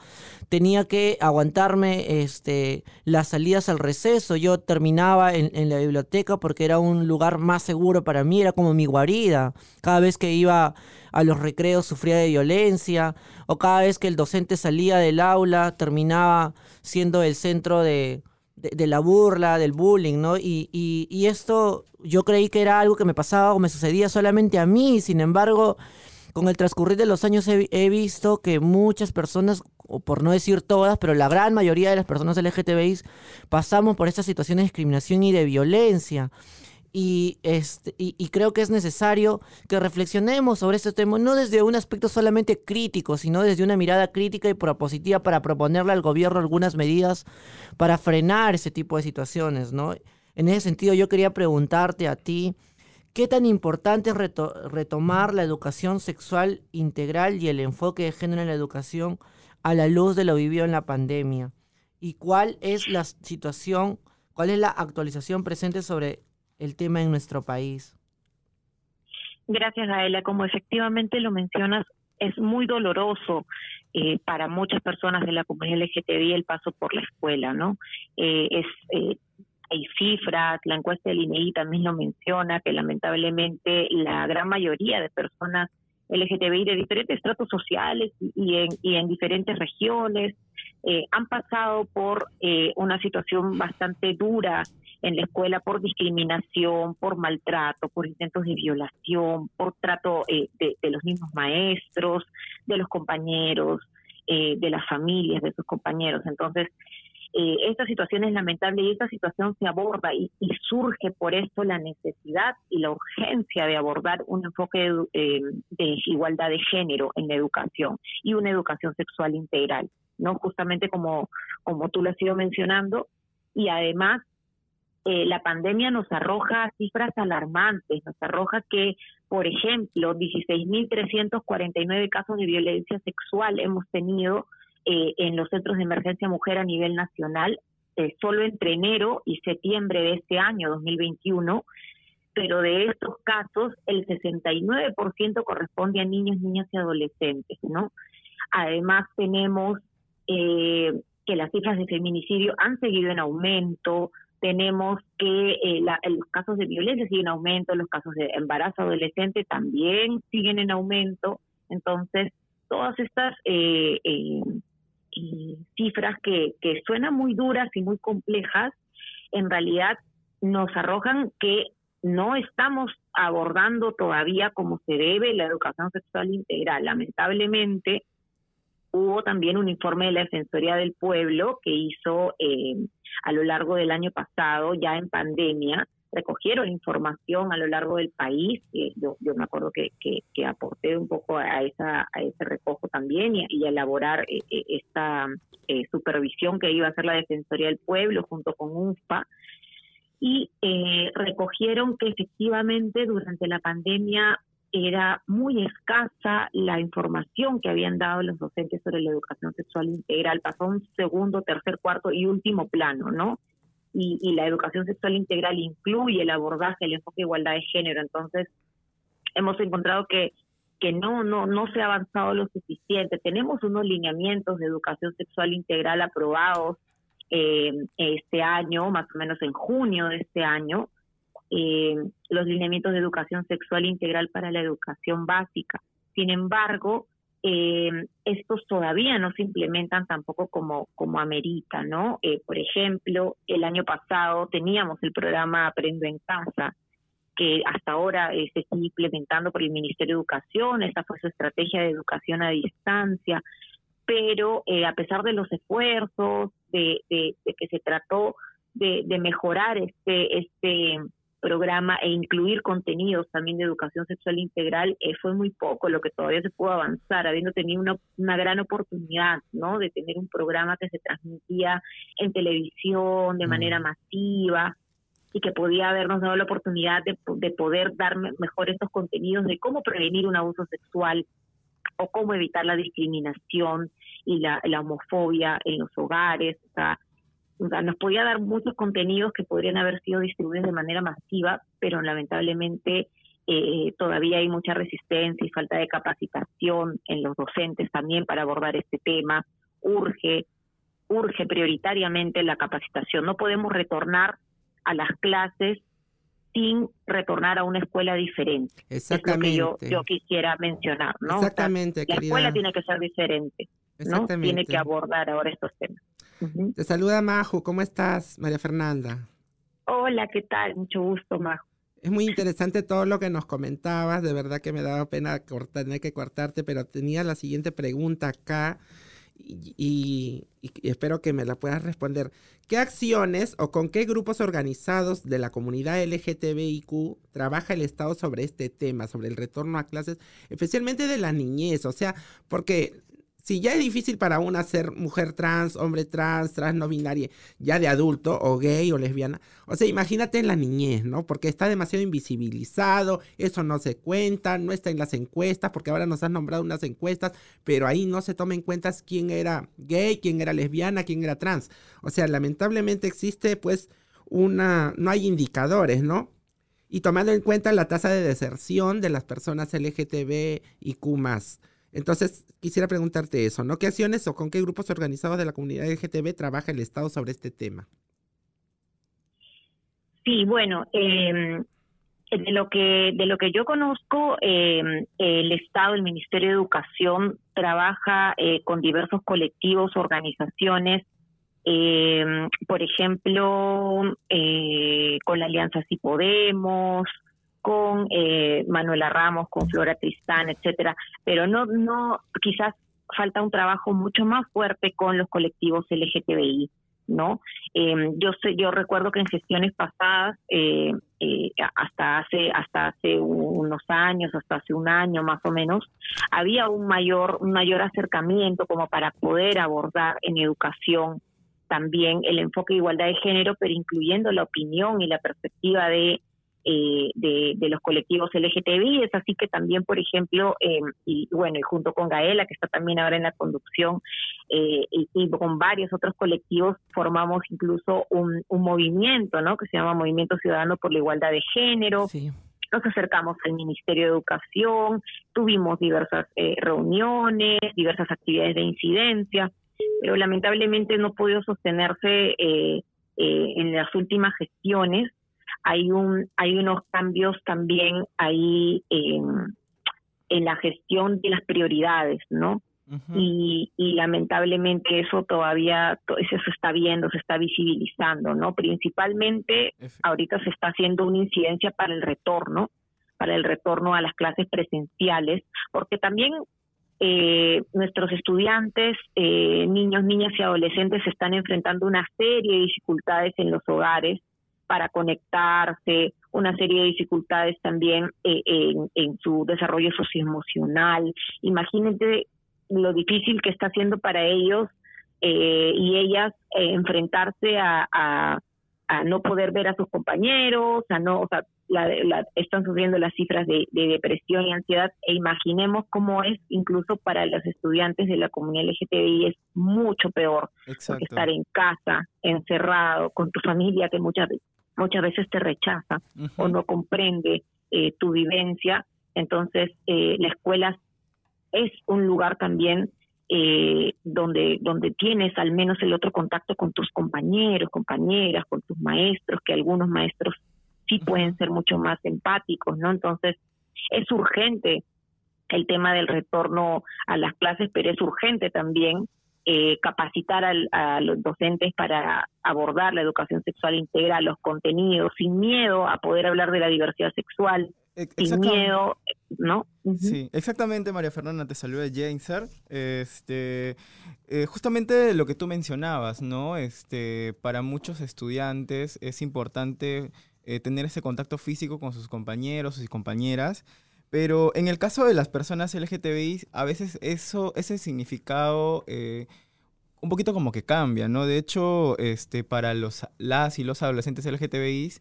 Tenía que aguantarme este, las salidas al receso. Yo terminaba en, en la biblioteca porque era un lugar más seguro para mí, era como mi guarida. Cada vez que iba a los recreos sufría de violencia, o cada vez que el docente salía del aula terminaba siendo el centro de, de, la burla, del bullying, ¿no? Y, y, y esto yo creí que era algo que me pasaba o me sucedía solamente a mí, sin embargo, con el transcurrir de los años he, he visto que muchas personas, o por no decir todas, pero la gran mayoría de las personas LGTBI pasamos por estas situaciones de discriminación y de violencia. Y, este, y, creo que es necesario que reflexionemos sobre este tema, no desde un aspecto solamente crítico, sino desde una mirada crítica y propositiva para proponerle al gobierno algunas medidas para frenar ese tipo de situaciones, ¿no? En ese sentido, yo quería preguntarte a ti, ¿qué tan importante es reto- retomar la educación sexual integral y el enfoque de género en la educación a la luz de lo vivido en la pandemia? ¿Y cuál es la situación, cuál es la actualización presente sobre el tema en nuestro país? Gracias, Gaela. Como efectivamente lo mencionas, es muy doloroso eh, para muchas personas de la comunidad LGTBI el paso por la escuela, ¿no? Eh, es eh, hay cifras, la encuesta del INEI también lo menciona, que lamentablemente la gran mayoría de personas LGTBI de diferentes estratos sociales y, en, y en diferentes regiones eh, han pasado por eh, una situación bastante dura en la escuela por discriminación, por maltrato, por intentos de violación, por trato eh, de, de los mismos maestros, de los compañeros, eh, de las familias de sus compañeros. Entonces, eh, esta situación es lamentable y esta situación se aborda y, y surge por esto la necesidad y la urgencia de abordar un enfoque de, eh, de igualdad de género en la educación y una educación sexual integral, no justamente como, como tú lo has ido mencionando, y además eh, la pandemia nos arroja cifras alarmantes, nos arroja que, por ejemplo, 16.349 casos de violencia sexual hemos tenido eh, en los centros de emergencia mujer a nivel nacional, eh, solo entre enero y septiembre de este año, 2021, pero de estos casos el 69% corresponde a niños, niñas y adolescentes, ¿no? Además tenemos eh, que las cifras de feminicidio han seguido en aumento, tenemos que eh, la, los casos de violencia siguen en aumento, los casos de embarazo adolescente también siguen en aumento, entonces todas estas eh, eh, cifras que, que suenan muy duras y muy complejas, en realidad nos arrojan que no estamos abordando todavía como se debe la educación sexual integral. Lamentablemente, hubo también un informe de la Defensoría del Pueblo que hizo eh, a lo largo del año pasado, ya en pandemia, recogieron información a lo largo del país. Eh, yo, yo me acuerdo que, aporté un poco a, esa, a ese recojo también y, y elaborar eh, esta eh, supervisión que iba a hacer la Defensoría del Pueblo junto con UNFPA. Y eh, recogieron que efectivamente durante la pandemia era muy escasa la información que habían dado los docentes sobre la educación sexual integral. Pasó un segundo, tercer, cuarto y último plano, ¿no? Y, y, la educación sexual integral incluye el abordaje, el enfoque de igualdad de género. Entonces, hemos encontrado que, que no, no, no se ha avanzado lo suficiente. Tenemos unos lineamientos de educación sexual integral aprobados eh, este año, más o menos en junio de este año, eh, los lineamientos de educación sexual integral para la educación básica. Sin embargo, eh, estos todavía no se implementan tampoco como, como amerita, ¿no? Eh, por ejemplo, el año pasado teníamos el programa Aprendo en Casa, que hasta ahora eh, se sigue implementando por el Ministerio de Educación, esa fue su estrategia de educación a distancia, pero eh, a pesar de los esfuerzos, de, de, de que se trató de, de mejorar este, este programa e incluir contenidos también de educación sexual integral eh, fue muy poco lo que todavía se pudo avanzar, habiendo tenido una, una gran oportunidad, ¿no? De tener un programa que se transmitía en televisión de manera masiva. y que podía habernos dado la oportunidad de, de poder dar me- mejor estos contenidos de cómo prevenir un abuso sexual o cómo evitar la discriminación y la, la homofobia en los hogares. O sea, o sea, nos podía dar muchos contenidos que podrían haber sido distribuidos de manera masiva, pero lamentablemente eh, todavía hay mucha resistencia y falta de capacitación en los docentes también para abordar este tema. Urge, urge prioritariamente la capacitación. No podemos retornar a las clases sin retornar a una escuela diferente. Es lo que Exactamente. yo, yo quisiera mencionar, ¿no? O sea, Exactamente, la querida. escuela tiene que ser diferente, ¿no? Exactamente. Tiene que abordar ahora estos temas. Te saluda Maju, ¿cómo estás, María Fernanda? Hola, ¿qué tal? Mucho gusto, Majo. Es muy interesante todo lo que nos comentabas, de verdad que me daba pena cortar, tener que cortarte, pero tenía la siguiente pregunta acá y, y- y espero que me la puedas responder. ¿Qué acciones o con qué grupos organizados de la comunidad LGTBIQ trabaja el Estado sobre este tema, sobre el retorno a clases, especialmente de la niñez? O sea, porque si ya es difícil para una ser mujer trans, hombre trans, trans no binaria, ya de adulto, o gay o lesbiana, o sea, imagínate en la niñez, ¿no? Porque está demasiado invisibilizado, eso no se cuenta, no está en las encuestas, porque ahora nos has nombrado unas encuestas, pero ahí no se toma en cuenta quién era gay, quién era lesbiana, quién era trans. O sea, lamentablemente existe pues una, no hay indicadores, ¿no? Y tomando en cuenta la tasa de deserción de las personas LGTB y Q+. Entonces, quisiera preguntarte eso, ¿no? ¿Qué acciones o con qué grupos organizados de la comunidad LGTB trabaja el Estado sobre este tema? Sí, bueno, eh, de lo que de lo que yo conozco, eh, el Estado, el Ministerio de Educación trabaja eh, con diversos colectivos, organizaciones, eh, por ejemplo, eh, con la Alianza Sí Podemos, con eh, Manuela Ramos, con Flora Tristán, etcétera, pero no no quizás falta un trabajo mucho más fuerte con los colectivos LGTBI. ¿no? Eh, yo sé, yo recuerdo que en gestiones pasadas, eh, eh, hasta hace hasta hace unos años, hasta hace un año más o menos, había un mayor un mayor acercamiento como para poder abordar en educación también el enfoque de igualdad de género, pero incluyendo la opinión y la perspectiva de eh, de, de los colectivos LGTBI. Es así que también, por ejemplo, eh, y bueno, y junto con Gaela, que está también ahora en la conducción, eh, y, y con varios otros colectivos, formamos incluso un, un movimiento, ¿no? Que se llama Movimiento Ciudadano por la Igualdad de Género. Sí. Nos acercamos al Ministerio de Educación, tuvimos diversas eh, reuniones, diversas actividades de incidencia, pero lamentablemente no podido sostenerse eh, eh, en las últimas gestiones hay un hay unos cambios también ahí en, en la gestión de las prioridades, ¿no? Y, y lamentablemente eso todavía to- eso se está viendo, se está visibilizando, ¿no? Principalmente ahorita se está haciendo una incidencia para el retorno, para el retorno a las clases presenciales, porque también eh, nuestros estudiantes, eh, niños, niñas y adolescentes se están enfrentando una serie de dificultades en los hogares para conectarse, una serie de dificultades también eh, en, en su desarrollo socioemocional. Imagínate lo difícil que está haciendo para ellos eh, y ellas eh, enfrentarse a, a, a no poder ver a sus compañeros, a no, o sea, la, la- están sufriendo las cifras de, de depresión y ansiedad e imaginemos cómo es incluso para los estudiantes de la comunidad LGTBI es mucho peor estar en casa, encerrado, con tu familia que muchas ve- muchas veces te rechaza o no comprende eh, tu vivencia. Entonces, eh, la escuela es un lugar también eh, donde, donde tienes al menos el otro contacto con tus compañeros, compañeras, con tus maestros, que algunos maestros sí pueden ser mucho más empáticos, ¿no? Entonces, es urgente el tema del retorno a las clases, pero es urgente también eh, capacitar al- a los docentes para abordar la educación sexual integral, los contenidos, sin miedo a poder hablar de la diversidad sexual, Ex- sin miedo, ¿no? Sí, exactamente, María Fernanda, te saluda Jainser. Este, eh, justamente lo que tú mencionabas, ¿no? Este, para muchos estudiantes es importante eh, tener ese contacto físico con sus compañeros y compañeras, pero en el caso de las personas LGTBI, a veces eso, ese significado eh, un poquito como que cambia, ¿no? De hecho, este, para los, las y los adolescentes LGTBI,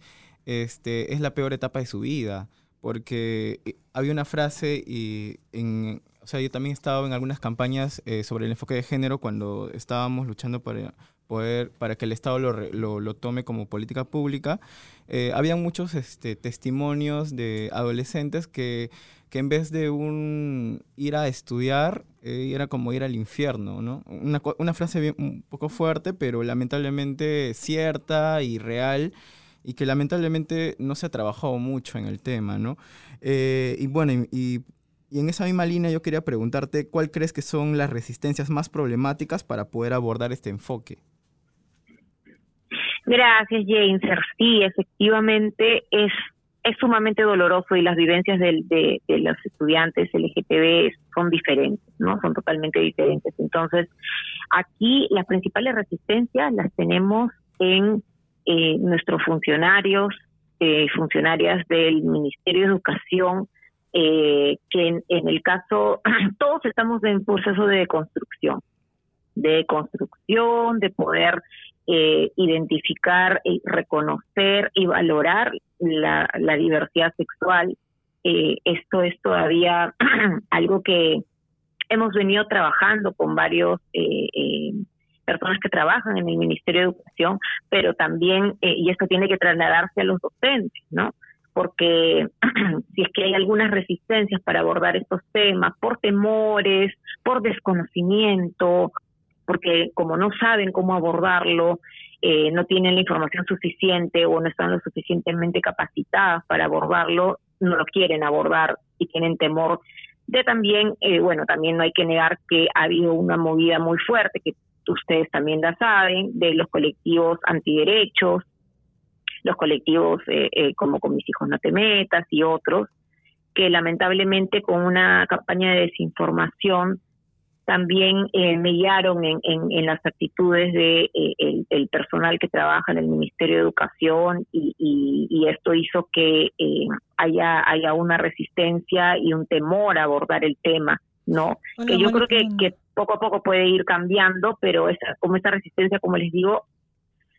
este, es la peor etapa de su vida, porque eh, había una frase y en, o sea, yo también he estado en algunas campañas eh, sobre el enfoque de género cuando estábamos luchando para poder, para que el Estado lo, lo, tome como política pública. Eh, había muchos este, testimonios de adolescentes que, que en vez de un ir a estudiar, eh, era como ir al infierno, ¿no? Una, una frase un poco fuerte, pero lamentablemente cierta y real y que lamentablemente no se ha trabajado mucho en el tema, ¿no? Eh, y bueno, y, y, en esa misma línea yo quería preguntarte, ¿cuál crees que son las resistencias más problemáticas para poder abordar este enfoque? Gracias, James. Sí, efectivamente es, es sumamente doloroso y las vivencias de, de, de los estudiantes LGTB son diferentes, ¿no? Son totalmente diferentes. Entonces, aquí las principales resistencias las tenemos en eh, nuestros funcionarios, eh, funcionarias del Ministerio de Educación, eh, que en, el caso, todos estamos en proceso de construcción, de construcción, de poder eh, identificar, y reconocer y valorar la, diversidad sexual. Eh, esto es todavía algo que hemos venido trabajando con varios eh, eh personas que trabajan en el Ministerio de Educación, pero también, eh, y esto tiene que trasladarse a los docentes, ¿no? Porque si es que hay algunas resistencias para abordar estos temas, por temores, por desconocimiento, porque como no saben cómo abordarlo, eh, no tienen la información suficiente o no están lo suficientemente capacitadas para abordarlo, no lo quieren abordar y tienen temor de también, eh, bueno, también no hay que negar que ha habido una movida muy fuerte que ustedes también la saben, de los colectivos antiderechos, los colectivos eh, eh, como con mis hijos no te metas y otros, que lamentablemente con una campaña de desinformación también eh, mediaron en, en, las actitudes de eh, el, personal que trabaja en el Ministerio de Educación y, y, esto hizo que haya haya una resistencia y un temor a abordar el tema no que yo creo que, que poco a poco puede ir cambiando, pero esa, como esa resistencia, como les digo,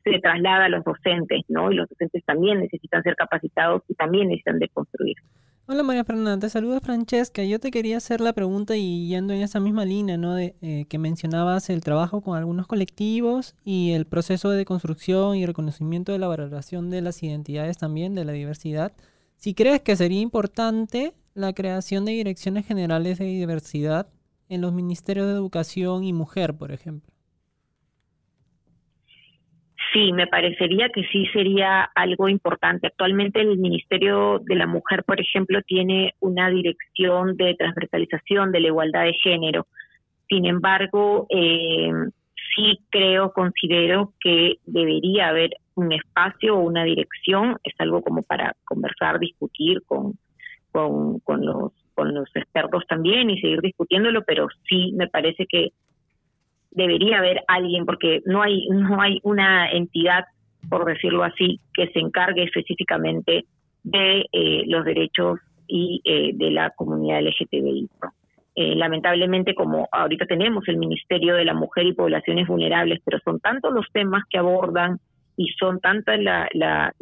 se traslada a los docentes, ¿no? Y los docentes también necesitan ser capacitados y también necesitan de construir. Hola María Fernanda, te saluda Francesca. Yo te quería hacer la pregunta y yendo en esa misma línea, ¿no? De, eh, que mencionabas el trabajo con algunos colectivos y el proceso de construcción y reconocimiento de la valoración de las identidades también, de la diversidad. Si crees que sería importante la creación de direcciones generales de diversidad en los ministerios de educación y mujer, por ejemplo. Sí, me parecería que sí sería algo importante. Actualmente el Ministerio de la Mujer, por ejemplo, tiene una dirección de transversalización de la igualdad de género. Sin embargo, eh, sí creo, considero que debería haber un espacio o una dirección, es algo como para conversar, discutir con, con, con los con los expertos también y seguir discutiéndolo, pero sí me parece que debería haber alguien, porque no hay, no hay una entidad, por decirlo así, que se encargue específicamente de eh, los derechos y eh, de la comunidad LGTBI. Eh, lamentablemente, como ahorita tenemos el Ministerio de la Mujer y Poblaciones Vulnerables, pero son tantos los temas que abordan y son tantas la, la,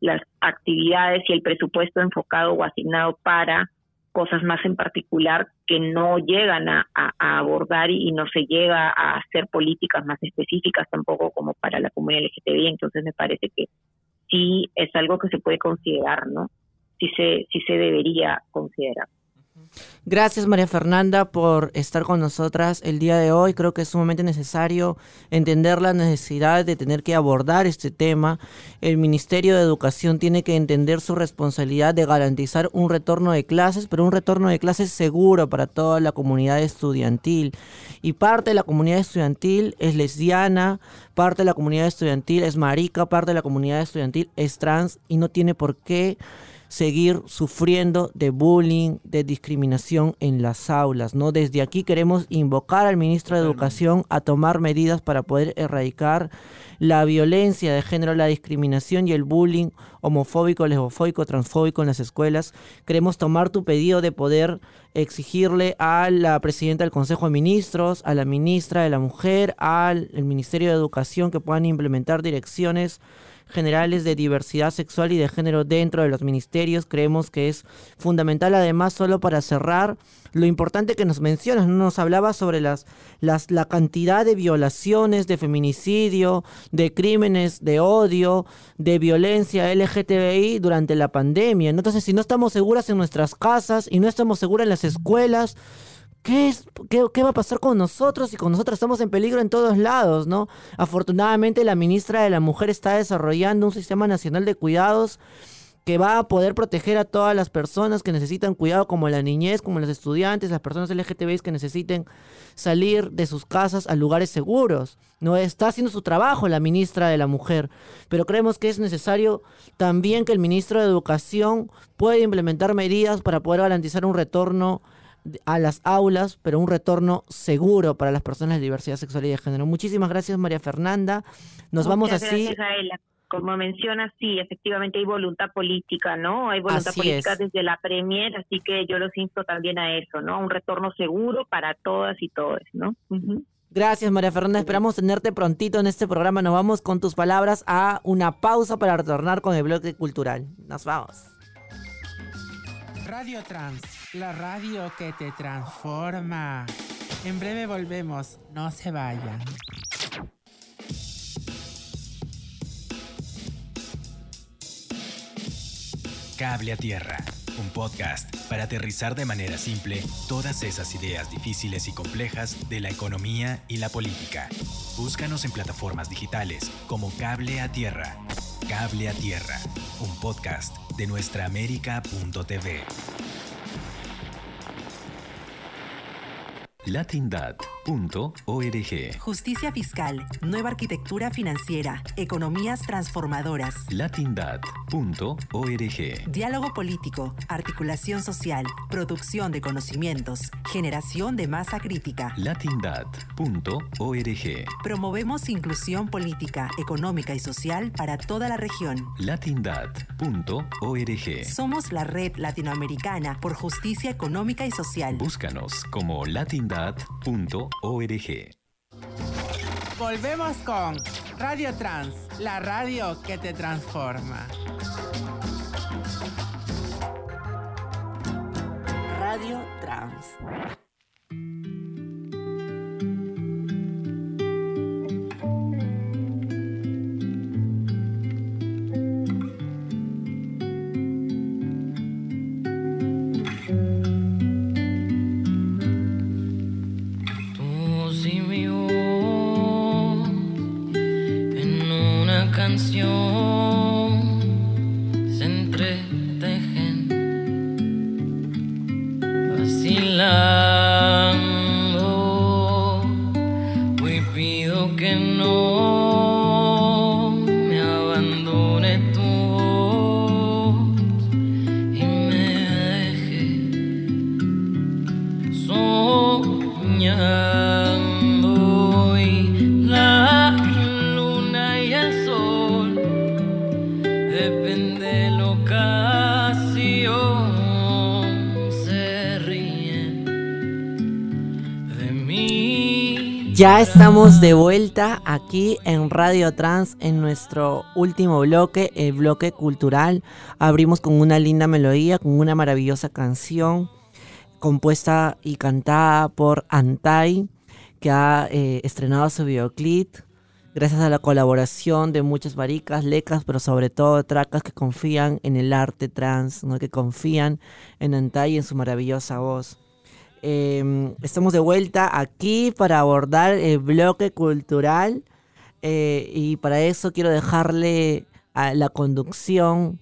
las actividades y el presupuesto enfocado o asignado para cosas más en particular que no llegan a, abordar y, no se llega a hacer políticas más específicas tampoco como para la comunidad LGTBI. Entonces me parece que sí es algo que se puede considerar, ¿no? Sí se, sí se debería considerar. Gracias María Fernanda por estar con nosotras el día de hoy. Creo que es sumamente necesario entender la necesidad de tener que abordar este tema. El Ministerio de Educación tiene que entender su responsabilidad de garantizar un retorno de clases, pero un retorno de clases seguro para toda la comunidad estudiantil. Y parte de la comunidad estudiantil es lesbiana, parte de la comunidad estudiantil es marica, parte de la comunidad estudiantil es trans y no tiene por qué seguir sufriendo de bullying, de discriminación en las aulas, ¿no? Desde aquí queremos invocar al ministro de Educación a tomar medidas para poder erradicar la violencia de género, la discriminación y el bullying homofóbico, lesbofóbico, transfóbico en las escuelas. Queremos tomar tu pedido de poder exigirle a la presidenta del Consejo de Ministros, a la ministra de la Mujer, al Ministerio de Educación que puedan implementar direcciones generales de diversidad sexual y de género dentro de los ministerios. Creemos que es fundamental, además, solo para cerrar, lo importante que nos mencionas, nos hablaba sobre las, las, la cantidad de violaciones, de feminicidio, de crímenes de odio, de violencia LGTBI durante la pandemia. Entonces, si no estamos seguras en nuestras casas y no estamos seguras en las escuelas, ¿Qué, es, qué, va a pasar con nosotros? Y con nosotros estamos en peligro en todos lados, ¿no? Afortunadamente la ministra de la Mujer está desarrollando un sistema nacional de cuidados que va a poder proteger a todas las personas que necesitan cuidado, como la niñez, como los estudiantes, las personas LGTBI que necesiten salir de sus casas a lugares seguros. No está haciendo su trabajo la ministra de la Mujer, pero creemos que es necesario también que el ministro de Educación pueda implementar medidas para poder garantizar un retorno a las aulas, pero un retorno seguro para las personas de diversidad sexual y de género. Muchísimas gracias, María Fernanda. Nos vamos así. Gracias Como menciona, sí, efectivamente hay voluntad política, ¿no? Hay voluntad política desde la Premier, así que yo los insto también a eso, ¿no? Un retorno seguro para todas y todos, ¿no? Gracias, María Fernanda. Esperamos tenerte prontito en este programa. Nos vamos con tus palabras a una pausa para retornar con el bloque cultural. Nos vamos. Radio Trans la radio que te transforma. En breve volvemos, no se vayan. Cable a Tierra, un podcast para aterrizar de manera simple todas esas ideas difíciles y complejas de la economía y la política. Búscanos en plataformas digitales como Cable a Tierra. Cable a Tierra, un podcast de nuestraamérica.tv. latindad.org. Justicia fiscal, nueva arquitectura financiera, economías transformadoras. latindad.org. Diálogo político, articulación social, producción de conocimientos, generación de masa crítica. latindad.org. Promovemos inclusión política, económica y social para toda la región. latindad.org. Somos la red latinoamericana por justicia económica y social. Búscanos como Latindad Volvemos con Radio Trans, la radio que te transforma. Radio Trans. Ya estamos de vuelta aquí en Radio Trans en nuestro último bloque, el bloque cultural. Abrimos con una linda melodía, con una maravillosa canción compuesta y cantada por Antai, que ha eh, estrenado su videoclip gracias a la colaboración de muchas maricas, lecas, pero sobre todo tracas que confían en el arte trans, ¿no? que confían en Antai y en su maravillosa voz. Em, estamos de vuelta aquí para abordar el bloque cultural eh, y para eso quiero dejarle a la conducción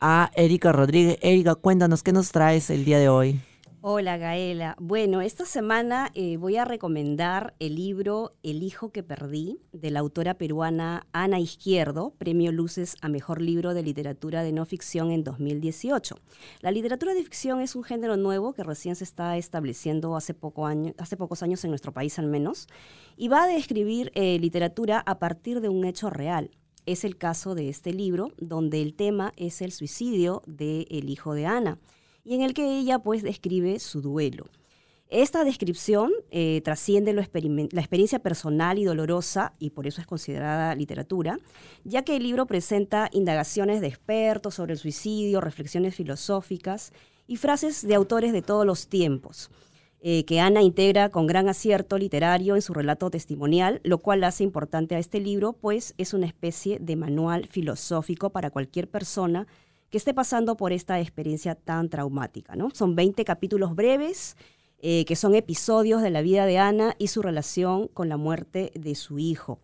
a Erika Rodríguez. Erika, cuéntanos qué nos traes el día de hoy. Hola Gaela. Bueno, esta semana eh, voy a recomendar el libro El hijo que perdí de la autora peruana Ana Izquierdo, premio Luces a Mejor Libro de Literatura de No Ficción en 2018. La literatura de ficción es un género nuevo que recién se está estableciendo hace, pocos años en nuestro país al menos, y va a describir eh, literatura a partir de un hecho real. Es el caso de este libro, donde el tema es el suicidio del el hijo de Ana y en el que ella pues describe su duelo. Esta descripción eh, trasciende la experiencia personal y dolorosa, y por eso es considerada literatura, ya que el libro presenta indagaciones de expertos sobre el suicidio, reflexiones filosóficas y frases de autores de todos los tiempos, eh, que Ana integra con gran acierto literario en su relato testimonial, lo cual hace importante a este libro, pues es una especie de manual filosófico para cualquier persona que esté pasando por esta experiencia tan traumática. ¿no? Son 20 capítulos breves, eh, que son episodios de la vida de Ana y su relación con la muerte de su hijo.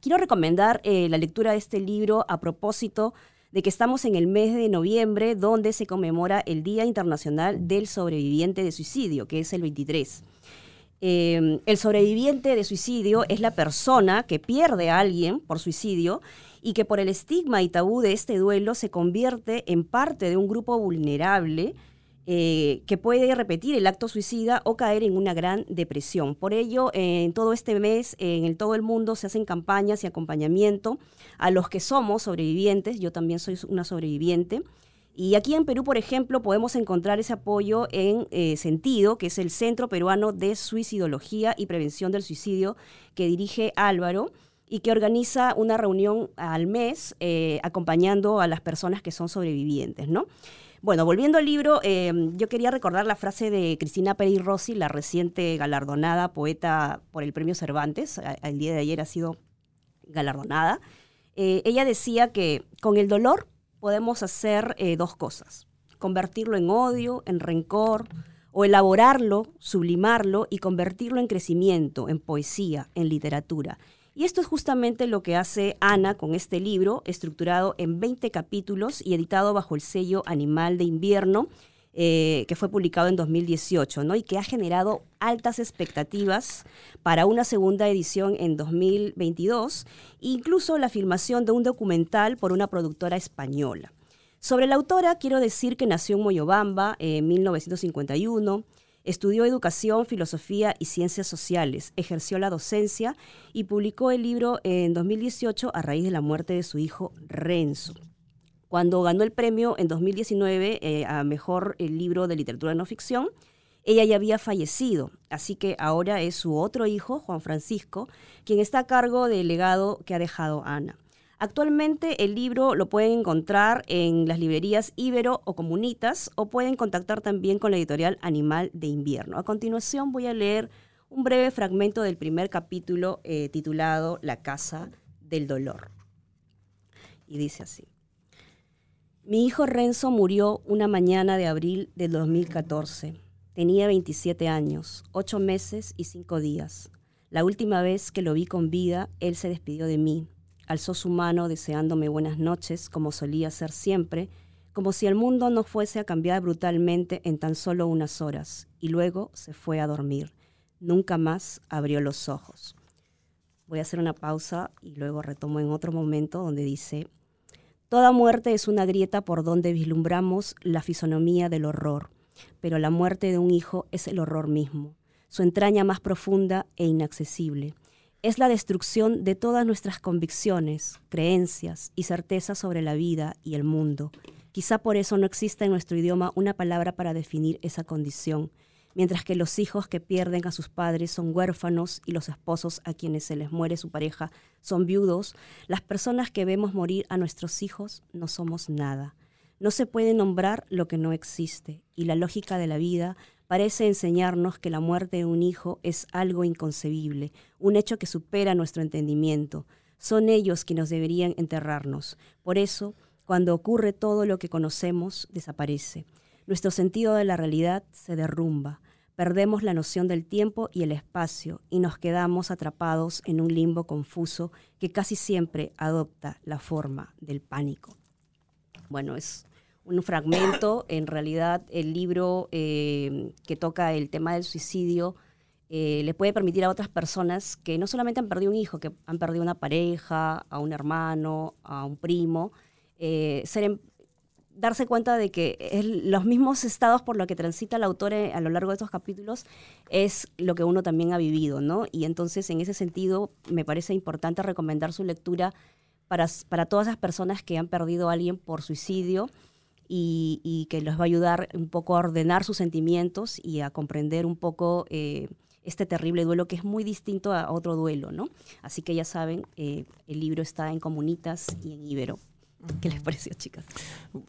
Quiero recomendar eh, la lectura de este libro a propósito de que estamos en el mes de noviembre, donde se conmemora el Día Internacional del Sobreviviente de Suicidio, que es el 23. Eh, el sobreviviente de suicidio es la persona que pierde a alguien por suicidio y que por el estigma y tabú de este duelo se convierte en parte de un grupo vulnerable eh, que puede repetir el acto suicida o caer en una gran depresión. Por ello, en todo este mes, en todo el mundo se hacen campañas y acompañamiento a los que somos sobrevivientes. Yo también soy una sobreviviente. Y aquí en Perú, por ejemplo, podemos encontrar ese apoyo en eh, Sentido, que es el Centro Peruano de Suicidología y Prevención del Suicidio, que dirige Álvaro y que organiza una reunión al mes eh, acompañando a las personas que son sobrevivientes, ¿no? Bueno, volviendo al libro, eh, yo quería recordar la frase de Cristina Peri Rossi, la reciente galardonada poeta por el Premio Cervantes, el día de ayer ha sido galardonada. Eh, ella decía que con el dolor podemos hacer dos cosas, convertirlo en odio, en rencor, o elaborarlo, sublimarlo y convertirlo en crecimiento, en poesía, en literatura. Y esto es justamente lo que hace Ana con este libro, estructurado en 20 capítulos y editado bajo el sello Animal de Invierno, eh, que fue publicado en 2018, ¿no? Y que ha generado altas expectativas para una segunda edición en 2022, incluso la filmación de un documental por una productora española. Sobre la autora, quiero decir que nació en Moyobamba en 1951 Estudió educación, filosofía y ciencias sociales, ejerció la docencia y publicó el libro en 2018 a raíz de la muerte de su hijo Renzo. Cuando ganó el premio en 2019 eh, a Mejor el Libro de Literatura No Ficción, ella ya había fallecido, así que ahora es su otro hijo, Juan Francisco, quien está a cargo del legado que ha dejado Ana. Actualmente el libro lo pueden encontrar en las librerías Ibero o Comunitas o pueden contactar también con la editorial Animal de Invierno. A continuación voy a leer un breve fragmento del primer capítulo eh, titulado La Casa del Dolor. Y dice así. Mi hijo Renzo murió una mañana de abril del 2014. Tenía 27 años, 8 meses y 5 días. La última vez que lo vi con vida, él se despidió de mí alzó su mano deseándome buenas noches, como solía hacer siempre, como si el mundo no fuese a cambiar brutalmente en tan solo unas horas, y luego se fue a dormir. Nunca más abrió los ojos. Voy a hacer una pausa y luego retomo en otro momento donde dice, Toda muerte es una grieta por donde vislumbramos la fisonomía del horror, pero la muerte de un hijo es el horror mismo, su entraña más profunda e inaccesible es la destrucción de todas nuestras convicciones, creencias y certezas sobre la vida y el mundo. Quizá por eso no exista en nuestro idioma una palabra para definir esa condición, mientras que los hijos que pierden a sus padres son huérfanos y los esposos a quienes se les muere su pareja son viudos, las personas que vemos morir a nuestros hijos no somos nada. No se puede nombrar lo que no existe, y la lógica de la vida parece enseñarnos que la muerte de un hijo es algo inconcebible, un hecho que supera nuestro entendimiento. Son ellos quienes deberían enterrarnos. Por eso, cuando ocurre todo lo que conocemos, desaparece. Nuestro sentido de la realidad se derrumba. Perdemos la noción del tiempo y el espacio y nos quedamos atrapados en un limbo confuso que casi siempre adopta la forma del pánico. Bueno, es un fragmento. En realidad, el libro eh, que toca el tema del suicidio eh, le puede permitir a otras personas que no solamente han perdido un hijo, que han perdido una pareja, a un hermano, a un primo, eh, ser em- darse cuenta de que es los mismos estados por los que transita el autor eh, a lo largo de estos capítulos es lo que uno también ha vivido, ¿no? Y entonces, en ese sentido, me parece importante recomendar su lectura para, para todas las personas que han perdido a alguien por suicidio y, y que les va a ayudar un poco a ordenar sus sentimientos y a comprender un poco eh, este terrible duelo que es muy distinto a otro duelo, ¿no? Así que ya saben, eh, el libro está en Comunitas y en Ibero. ¿Qué les pareció, chicas?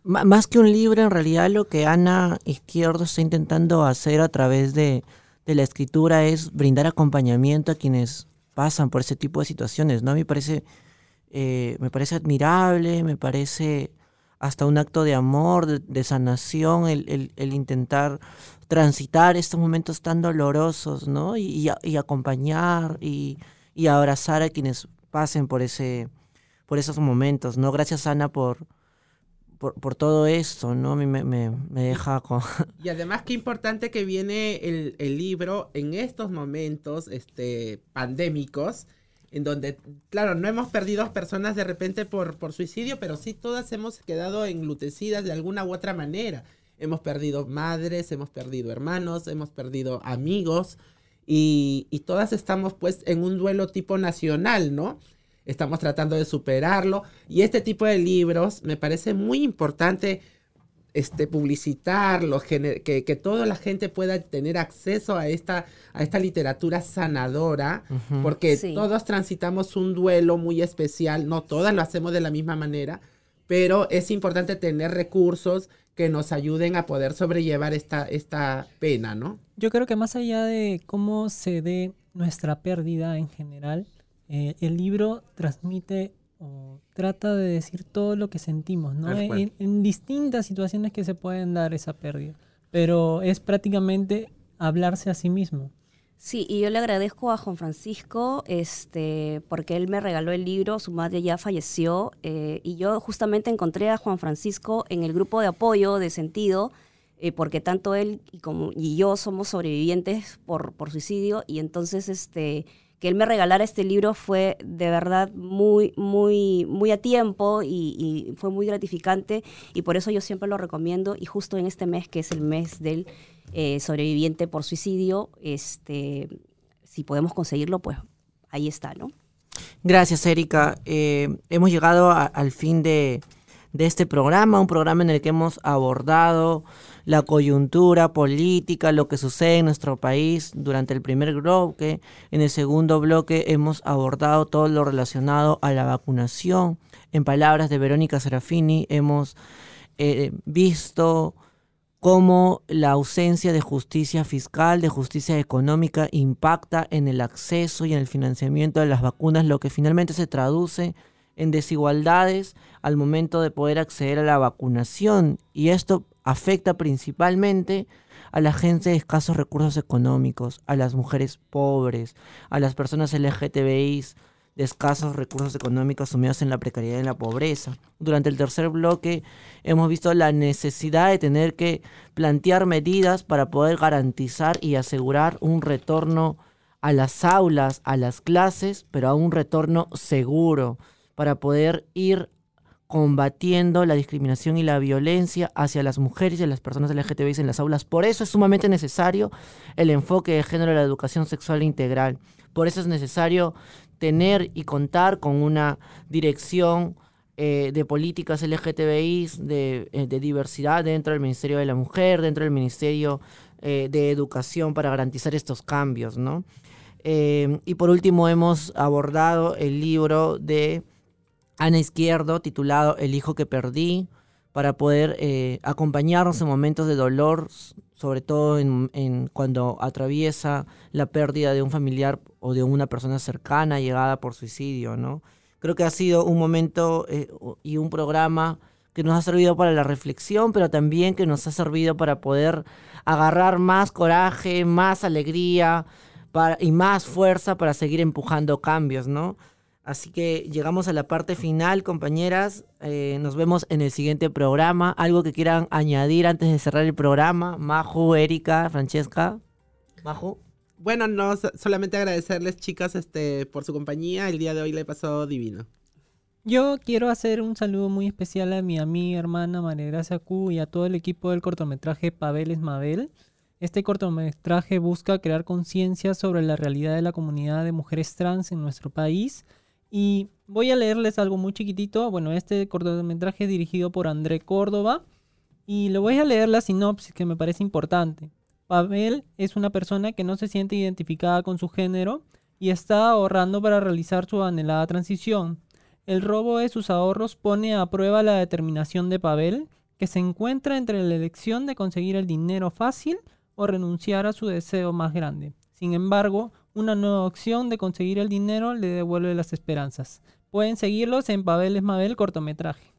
Más que un libro, en realidad lo que Ana Izquierdo está intentando hacer a través de, de la escritura es brindar acompañamiento a quienes pasan por ese tipo de situaciones, ¿no? A mí me parece, eh, me parece admirable, me parece hasta un acto de amor, de, de sanación, el, el- el intentar transitar estos momentos tan dolorosos, ¿no? Y, y acompañar y, y abrazar a quienes pasen por ese por esos momentos, ¿no? Gracias, Ana, por, por, por todo esto, ¿no? A mí me, me, me deja con... Y además qué importante que viene el, el libro en estos momentos este, pandémicos, en donde, claro, no hemos perdido personas de repente por, por suicidio, pero sí todas hemos quedado enlutecidas de alguna u otra manera. Hemos perdido madres, hemos perdido hermanos, hemos perdido amigos y, y todas estamos pues en un duelo tipo nacional, ¿no? Estamos tratando de superarlo y este tipo de libros me parece muy importante este, publicitarlo, que, que toda la gente pueda tener acceso a esta, a esta literatura sanadora, porque Sí. todos transitamos un duelo muy especial, no todas lo hacemos de la misma manera, pero es importante tener recursos que nos ayuden a poder sobrellevar esta, esta pena, ¿no? Yo creo que más allá de cómo se dé nuestra pérdida en general, eh, el libro transmite trata de decir todo lo que sentimos, ¿no? En, en distintas situaciones que se pueden dar esa pérdida. Pero es prácticamente hablarse a sí mismo. Sí, y yo le agradezco a Juan Francisco este, porque él me regaló el libro, su madre ya falleció, eh, y yo justamente encontré a Juan Francisco en el grupo de apoyo de Sentido, eh, porque tanto él y, como, y yo somos sobrevivientes por, por suicidio, y entonces este, que él me regalara este libro fue de verdad muy, muy, muy a tiempo y, fue muy gratificante, y por eso yo siempre lo recomiendo, y justo en este mes, que es el mes del eh, sobreviviente por suicidio, este, si podemos conseguirlo, pues ahí está, ¿no? Gracias, Erika. Eh, hemos llegado al fin de, de este programa, un programa en el que hemos abordado la coyuntura política, lo que sucede en nuestro país durante el primer bloque. En el segundo bloque hemos abordado todo lo relacionado a la vacunación. En palabras de Verónica Serafini, hemos eh, visto cómo la ausencia de justicia fiscal, de justicia económica, impacta en el acceso y en el financiamiento de las vacunas, lo que finalmente se traduce en desigualdades al momento de poder acceder a la vacunación. Y esto afecta principalmente a la gente de escasos recursos económicos, a las mujeres pobres, a las personas LGTBI de escasos recursos económicos sumidos en la precariedad y en la pobreza. Durante el tercer bloque hemos visto la necesidad de tener que plantear medidas para poder garantizar y asegurar un retorno a las aulas, a las clases, pero a un retorno seguro para poder ir combatiendo la discriminación y la violencia hacia las mujeres y a las personas LGTBI en las aulas. Por eso es sumamente necesario el enfoque de género en la educación sexual integral. Por eso es necesario tener y contar con una dirección eh, de políticas LGTBI, de, eh, de diversidad dentro del Ministerio de la Mujer, dentro del Ministerio eh, de Educación para garantizar estos cambios, ¿no? Y por último hemos abordado el libro de Ana Izquierdo titulado El hijo que perdí para poder eh, acompañarnos en momentos de dolor, sobre todo en, en cuando atraviesa la pérdida de un familiar o de una persona cercana llegada por suicidio, ¿no? Creo que ha sido un momento eh, y un programa que nos ha servido para la reflexión, pero también que nos ha servido para poder agarrar más coraje, más alegría para, y más fuerza para seguir empujando cambios, ¿no? Así que llegamos a la parte final, compañeras. Eh, nos vemos en el siguiente programa. ¿Algo que quieran añadir antes de cerrar el programa? Majo, Erika, Francesca. Majo. Bueno, no, so- solamente agradecerles, chicas, este, por su compañía. El día de hoy le pasó divino. Yo quiero hacer un saludo muy especial a mi amiga hermana María Gracia Q y a todo el equipo del cortometraje Pavel Esmabel. Este cortometraje busca crear conciencia sobre la realidad de la comunidad de mujeres trans en nuestro país. Y voy a leerles algo muy chiquitito. Bueno, este cortometraje es dirigido por André Córdoba. Y le voy a leer la sinopsis que me parece importante. Pavel es una persona que no se siente identificada con su género y está ahorrando para realizar su anhelada transición. El robo de sus ahorros pone a prueba la determinación de Pavel, que se encuentra entre la elección de conseguir el dinero fácil o renunciar a su deseo más grande. Sin embargo, una nueva opción de conseguir el dinero le devuelve las esperanzas. Pueden seguirlos en Pavel Esmabel cortometraje.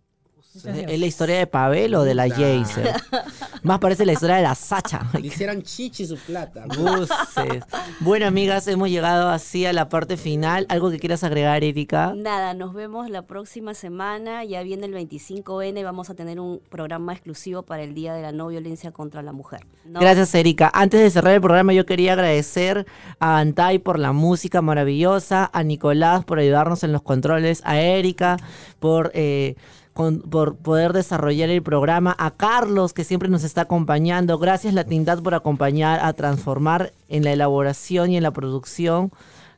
¿Es la historia de Pavel o de la. Jaser? Más parece la historia de la Sacha. Le hicieron chichi su plata. Buses. Bueno, amigas, hemos llegado así a la parte final. ¿Algo que quieras agregar, Erika? Nada, nos vemos la próxima semana. Ya viene el 25N y vamos a tener un programa exclusivo para el Día de la No Violencia contra la Mujer. ¿no? Gracias, Erika. Antes de cerrar el programa, yo quería agradecer a Antay por la música maravillosa, a Nicolás por ayudarnos en los controles, a Erika por, eh, con- por poder desarrollar el programa, a Carlos que siempre nos está acompañando. Gracias, Latindad, por acompañar a transformar en la elaboración y en la producción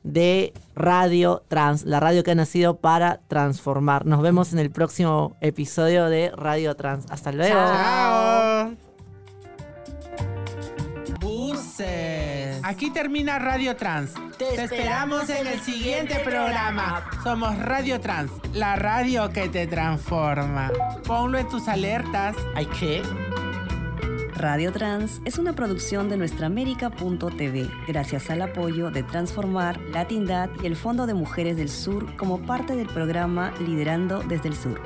de Radio Trans, la radio que ha nacido para transformar. Nos vemos en el próximo episodio de Radio Trans. Hasta luego. Chao. Aquí termina Radio Trans. Te, esperamos en el siguiente programa. Somos Radio Trans, la radio que te transforma. Ponlo en tus alertas. ¿Ay qué? Radio Trans es una producción de nuestraamérica.tv, gracias al apoyo de Transformar, Latindad y el Fondo de Mujeres del Sur como parte del programa Liderando desde el Sur.